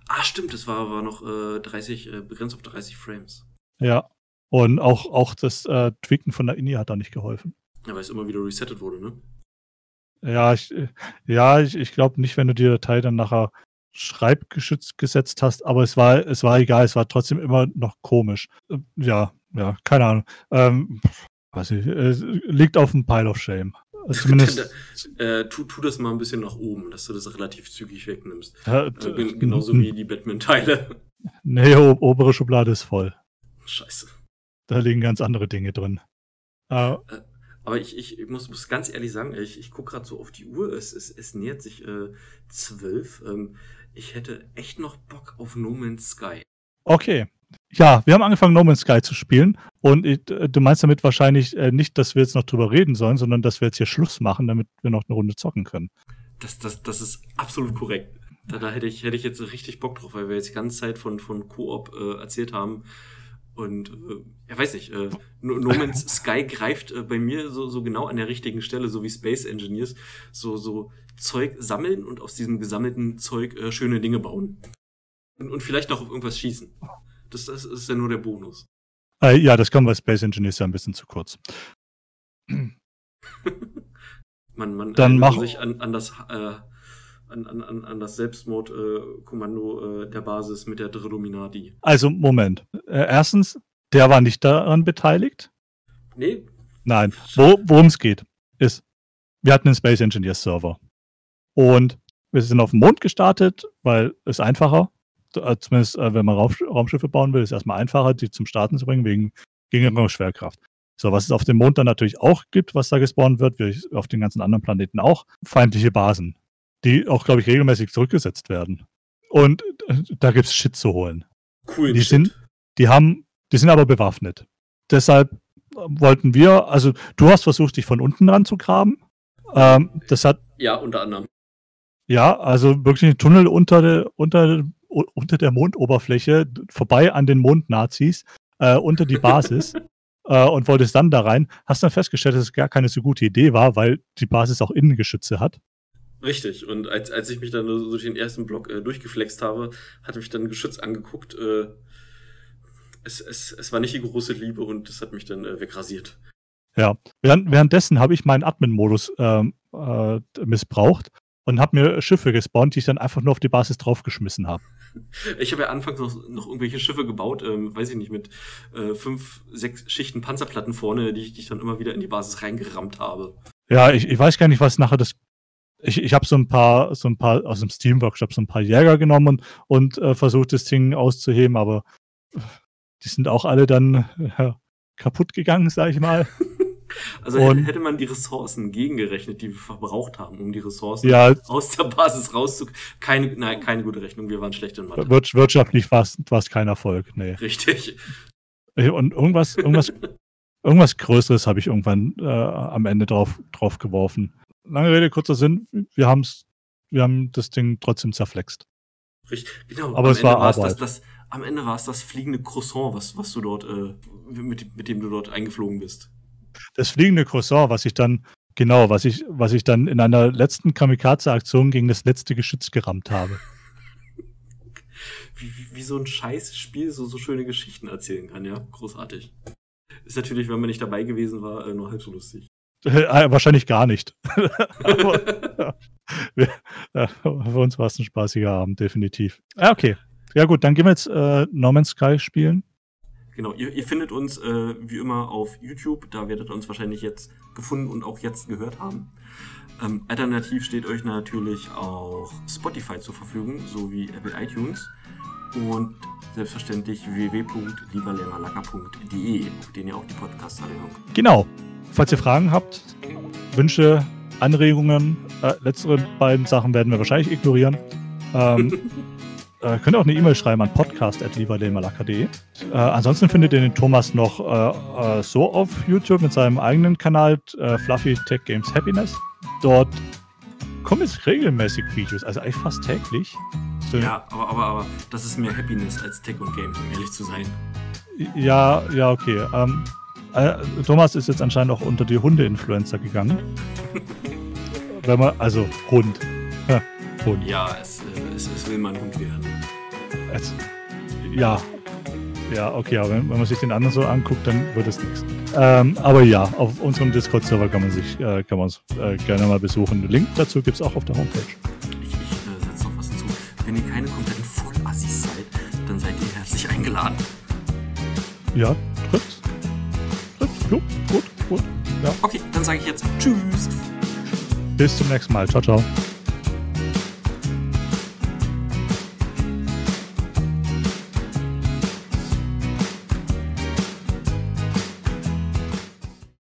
Ah, stimmt, das war, war noch äh, 30, äh, begrenzt auf 30 Frames. Ja. Und auch, auch das äh, Tweaken von der INI hat da nicht geholfen. Ja, weil es immer wieder resettet wurde, ne? Ja, ich, ja, ich, ich glaube nicht, wenn du die Datei dann nachher schreibgeschützt gesetzt hast, aber es war, es war egal, es war trotzdem immer noch komisch. Äh, ja, ja, keine Ahnung. Ähm, weiß nicht, es liegt auf dem Pile of Shame. (laughs) Zumindest. äh, tu, tu das mal ein bisschen nach oben, dass du das relativ zügig wegnimmst. Äh, genauso wie die Batman-Teile. (laughs) Nee, obere Schublade ist voll. Scheiße. Da liegen ganz andere Dinge drin. Äh, äh aber ich, ich muss, muss ganz ehrlich sagen, ich, ich gucke gerade so auf die Uhr, es, es, es nähert sich äh, zwölf. Ähm, ich hätte echt noch Bock auf No Man's Sky. Okay. Ja, wir haben angefangen, No Man's Sky zu spielen. Und ich, äh, du meinst damit wahrscheinlich äh, nicht, dass wir jetzt noch drüber reden sollen, sondern dass wir jetzt hier Schluss machen, damit wir noch eine Runde zocken können. Das, das, das ist absolut korrekt. Da, da hätte, ich, hätte ich jetzt richtig Bock drauf, weil wir jetzt die ganze Zeit von, von Koop äh, erzählt haben. Und äh, ja, weiß nicht, äh, no, no Man's (laughs) Sky greift äh, bei mir so, so genau an der richtigen Stelle, so wie Space Engineers, so, so Zeug sammeln und aus diesem gesammelten Zeug äh, schöne Dinge bauen. Und, und, vielleicht noch auf irgendwas schießen. Das, das ist ja nur der Bonus. Äh, ja, das kommt bei Space Engineers ja ein bisschen zu kurz. (laughs) man man Dann mach sich an, an das äh, an, an, an das Selbstmordkommando äh, der Basis mit der Drilluminati. Also, Moment. Äh, erstens, der war nicht daran beteiligt. Nee, Nein, Wo, worum es geht, ist, wir hatten einen Space Engineers Server. Und wir sind auf dem Mond gestartet, weil es einfacher, äh, zumindest äh, wenn man Raumschiffe bauen will, ist es erstmal einfacher, die zum Starten zu bringen, wegen geringerer Schwerkraft. So, was es auf dem Mond dann natürlich auch gibt, was da gespawnt wird, wie auf den ganzen anderen Planeten auch, feindliche Basen, die auch, glaube ich, regelmäßig zurückgesetzt werden. Und äh, da gibt es Shit zu holen. Cool. Die sind, die haben, die sind aber bewaffnet. Deshalb wollten wir, also du hast versucht, dich von unten ranzugraben. Ähm, das hat. Ja, unter anderem. Ja, also wirklich ein Tunnel unter der, unter, unter der Mondoberfläche, vorbei an den Mondnazis, äh, unter die Basis. (laughs) äh, und wolltest dann da rein. Hast dann festgestellt, dass es gar keine so gute Idee war, weil die Basis auch Innengeschütze hat. Richtig. Und als, als ich mich dann durch den ersten Block äh, durchgeflext habe, hatte mich dann ein Geschütz angeguckt. Äh, es, es, es war nicht die große Liebe und das hat mich dann äh, wegrasiert. Ja, Während, währenddessen habe ich meinen Admin-Modus ähm, äh, missbraucht und habe mir Schiffe gespawnt, die ich dann einfach nur auf die Basis draufgeschmissen habe. (laughs) Ich habe ja anfangs noch, noch irgendwelche Schiffe gebaut, ähm, weiß ich nicht, mit äh, fünf, sechs Schichten Panzerplatten vorne, die ich, die ich dann immer wieder in die Basis reingerammt habe. Ja, ich, ich weiß gar nicht, was nachher das ich, ich habe so ein paar, so ein paar aus dem Steam-Workshop so ein paar Jäger genommen und, und äh, versucht, das Ding auszuheben, aber die sind auch alle dann äh, kaputt gegangen, sag ich mal. (laughs) Also und, hätte man die Ressourcen gegengerechnet, die wir verbraucht haben, um die Ressourcen ja, aus der Basis rauszukommen. Keine, nein, keine gute Rechnung, wir waren schlecht in Mathe. wirtschaftlich war es kein Erfolg, nee. Richtig. Und irgendwas, irgendwas, (laughs) irgendwas Größeres habe ich irgendwann äh, am Ende drauf, drauf geworfen lange Rede, kurzer Sinn, wir, haben's, wir haben das Ding trotzdem zerflext. Richtig, genau. Aber am es Ende war Arbeit. Das, das, am Ende war es das fliegende Croissant, was, was du dort, äh, mit, mit dem du dort eingeflogen bist. Das fliegende Croissant, was ich dann, genau, was ich, was ich dann in einer letzten Kamikaze-Aktion gegen das letzte Geschütz gerammt habe. (laughs) wie, wie, wie, so ein scheiß Spiel so, so schöne Geschichten erzählen kann, ja. Großartig. Ist natürlich, wenn man nicht dabei gewesen war, äh, nur halb so lustig. Äh, wahrscheinlich gar nicht. Aber, (laughs) (laughs) ja, für uns war es ein spaßiger Abend, definitiv. Ja, okay. Ja gut, dann gehen wir jetzt äh, No Man's Sky spielen. Genau, ihr, ihr findet uns äh, wie immer auf YouTube, da werdet ihr uns wahrscheinlich jetzt gefunden und auch jetzt gehört haben. Ähm, alternativ steht euch natürlich auch Spotify zur Verfügung, sowie Apple iTunes und selbstverständlich www.lieberlämmerlacker.de, auf den ihr auch die Podcasts anhört. Genau, Falls ihr Fragen habt, Wünsche, Anregungen, äh, letztere beiden Sachen werden wir wahrscheinlich ignorieren. Ähm, (laughs) äh, könnt ihr auch eine E-Mail schreiben an podcast.lieberlemalaka.de. Äh, ansonsten findet ihr den Thomas noch äh, äh, so auf YouTube mit seinem eigenen Kanal äh, Fluffy Tech Games Happiness. Dort kommen jetzt regelmäßig Videos, also eigentlich fast täglich. So ja, aber, aber, aber das ist mehr Happiness als Tech und Games, um ehrlich zu sein. Ja, ja, okay. Ähm, äh, Thomas ist jetzt anscheinend auch unter die Hunde-Influencer gegangen. (laughs) Wenn man, also Hund. Ja, Hund. Ja, es, äh, es, es will mal ein Hund werden. Es, ja. Ja, okay, aber wenn, wenn, man sich den anderen so anguckt, dann wird es nichts. Ähm, aber ja, auf unserem Discord-Server kann man sich äh, kann man äh, gerne mal besuchen. Den Link dazu gibt es auch auf der Homepage. Ich, ich äh, setze noch was dazu. Wenn ihr keine kompletten Vollassis seid, dann seid ihr herzlich eingeladen. Ja, trifft's. Jo, gut, gut. Ja. Okay, dann sage ich jetzt Tschüss. Bis zum nächsten Mal. Ciao, ciao.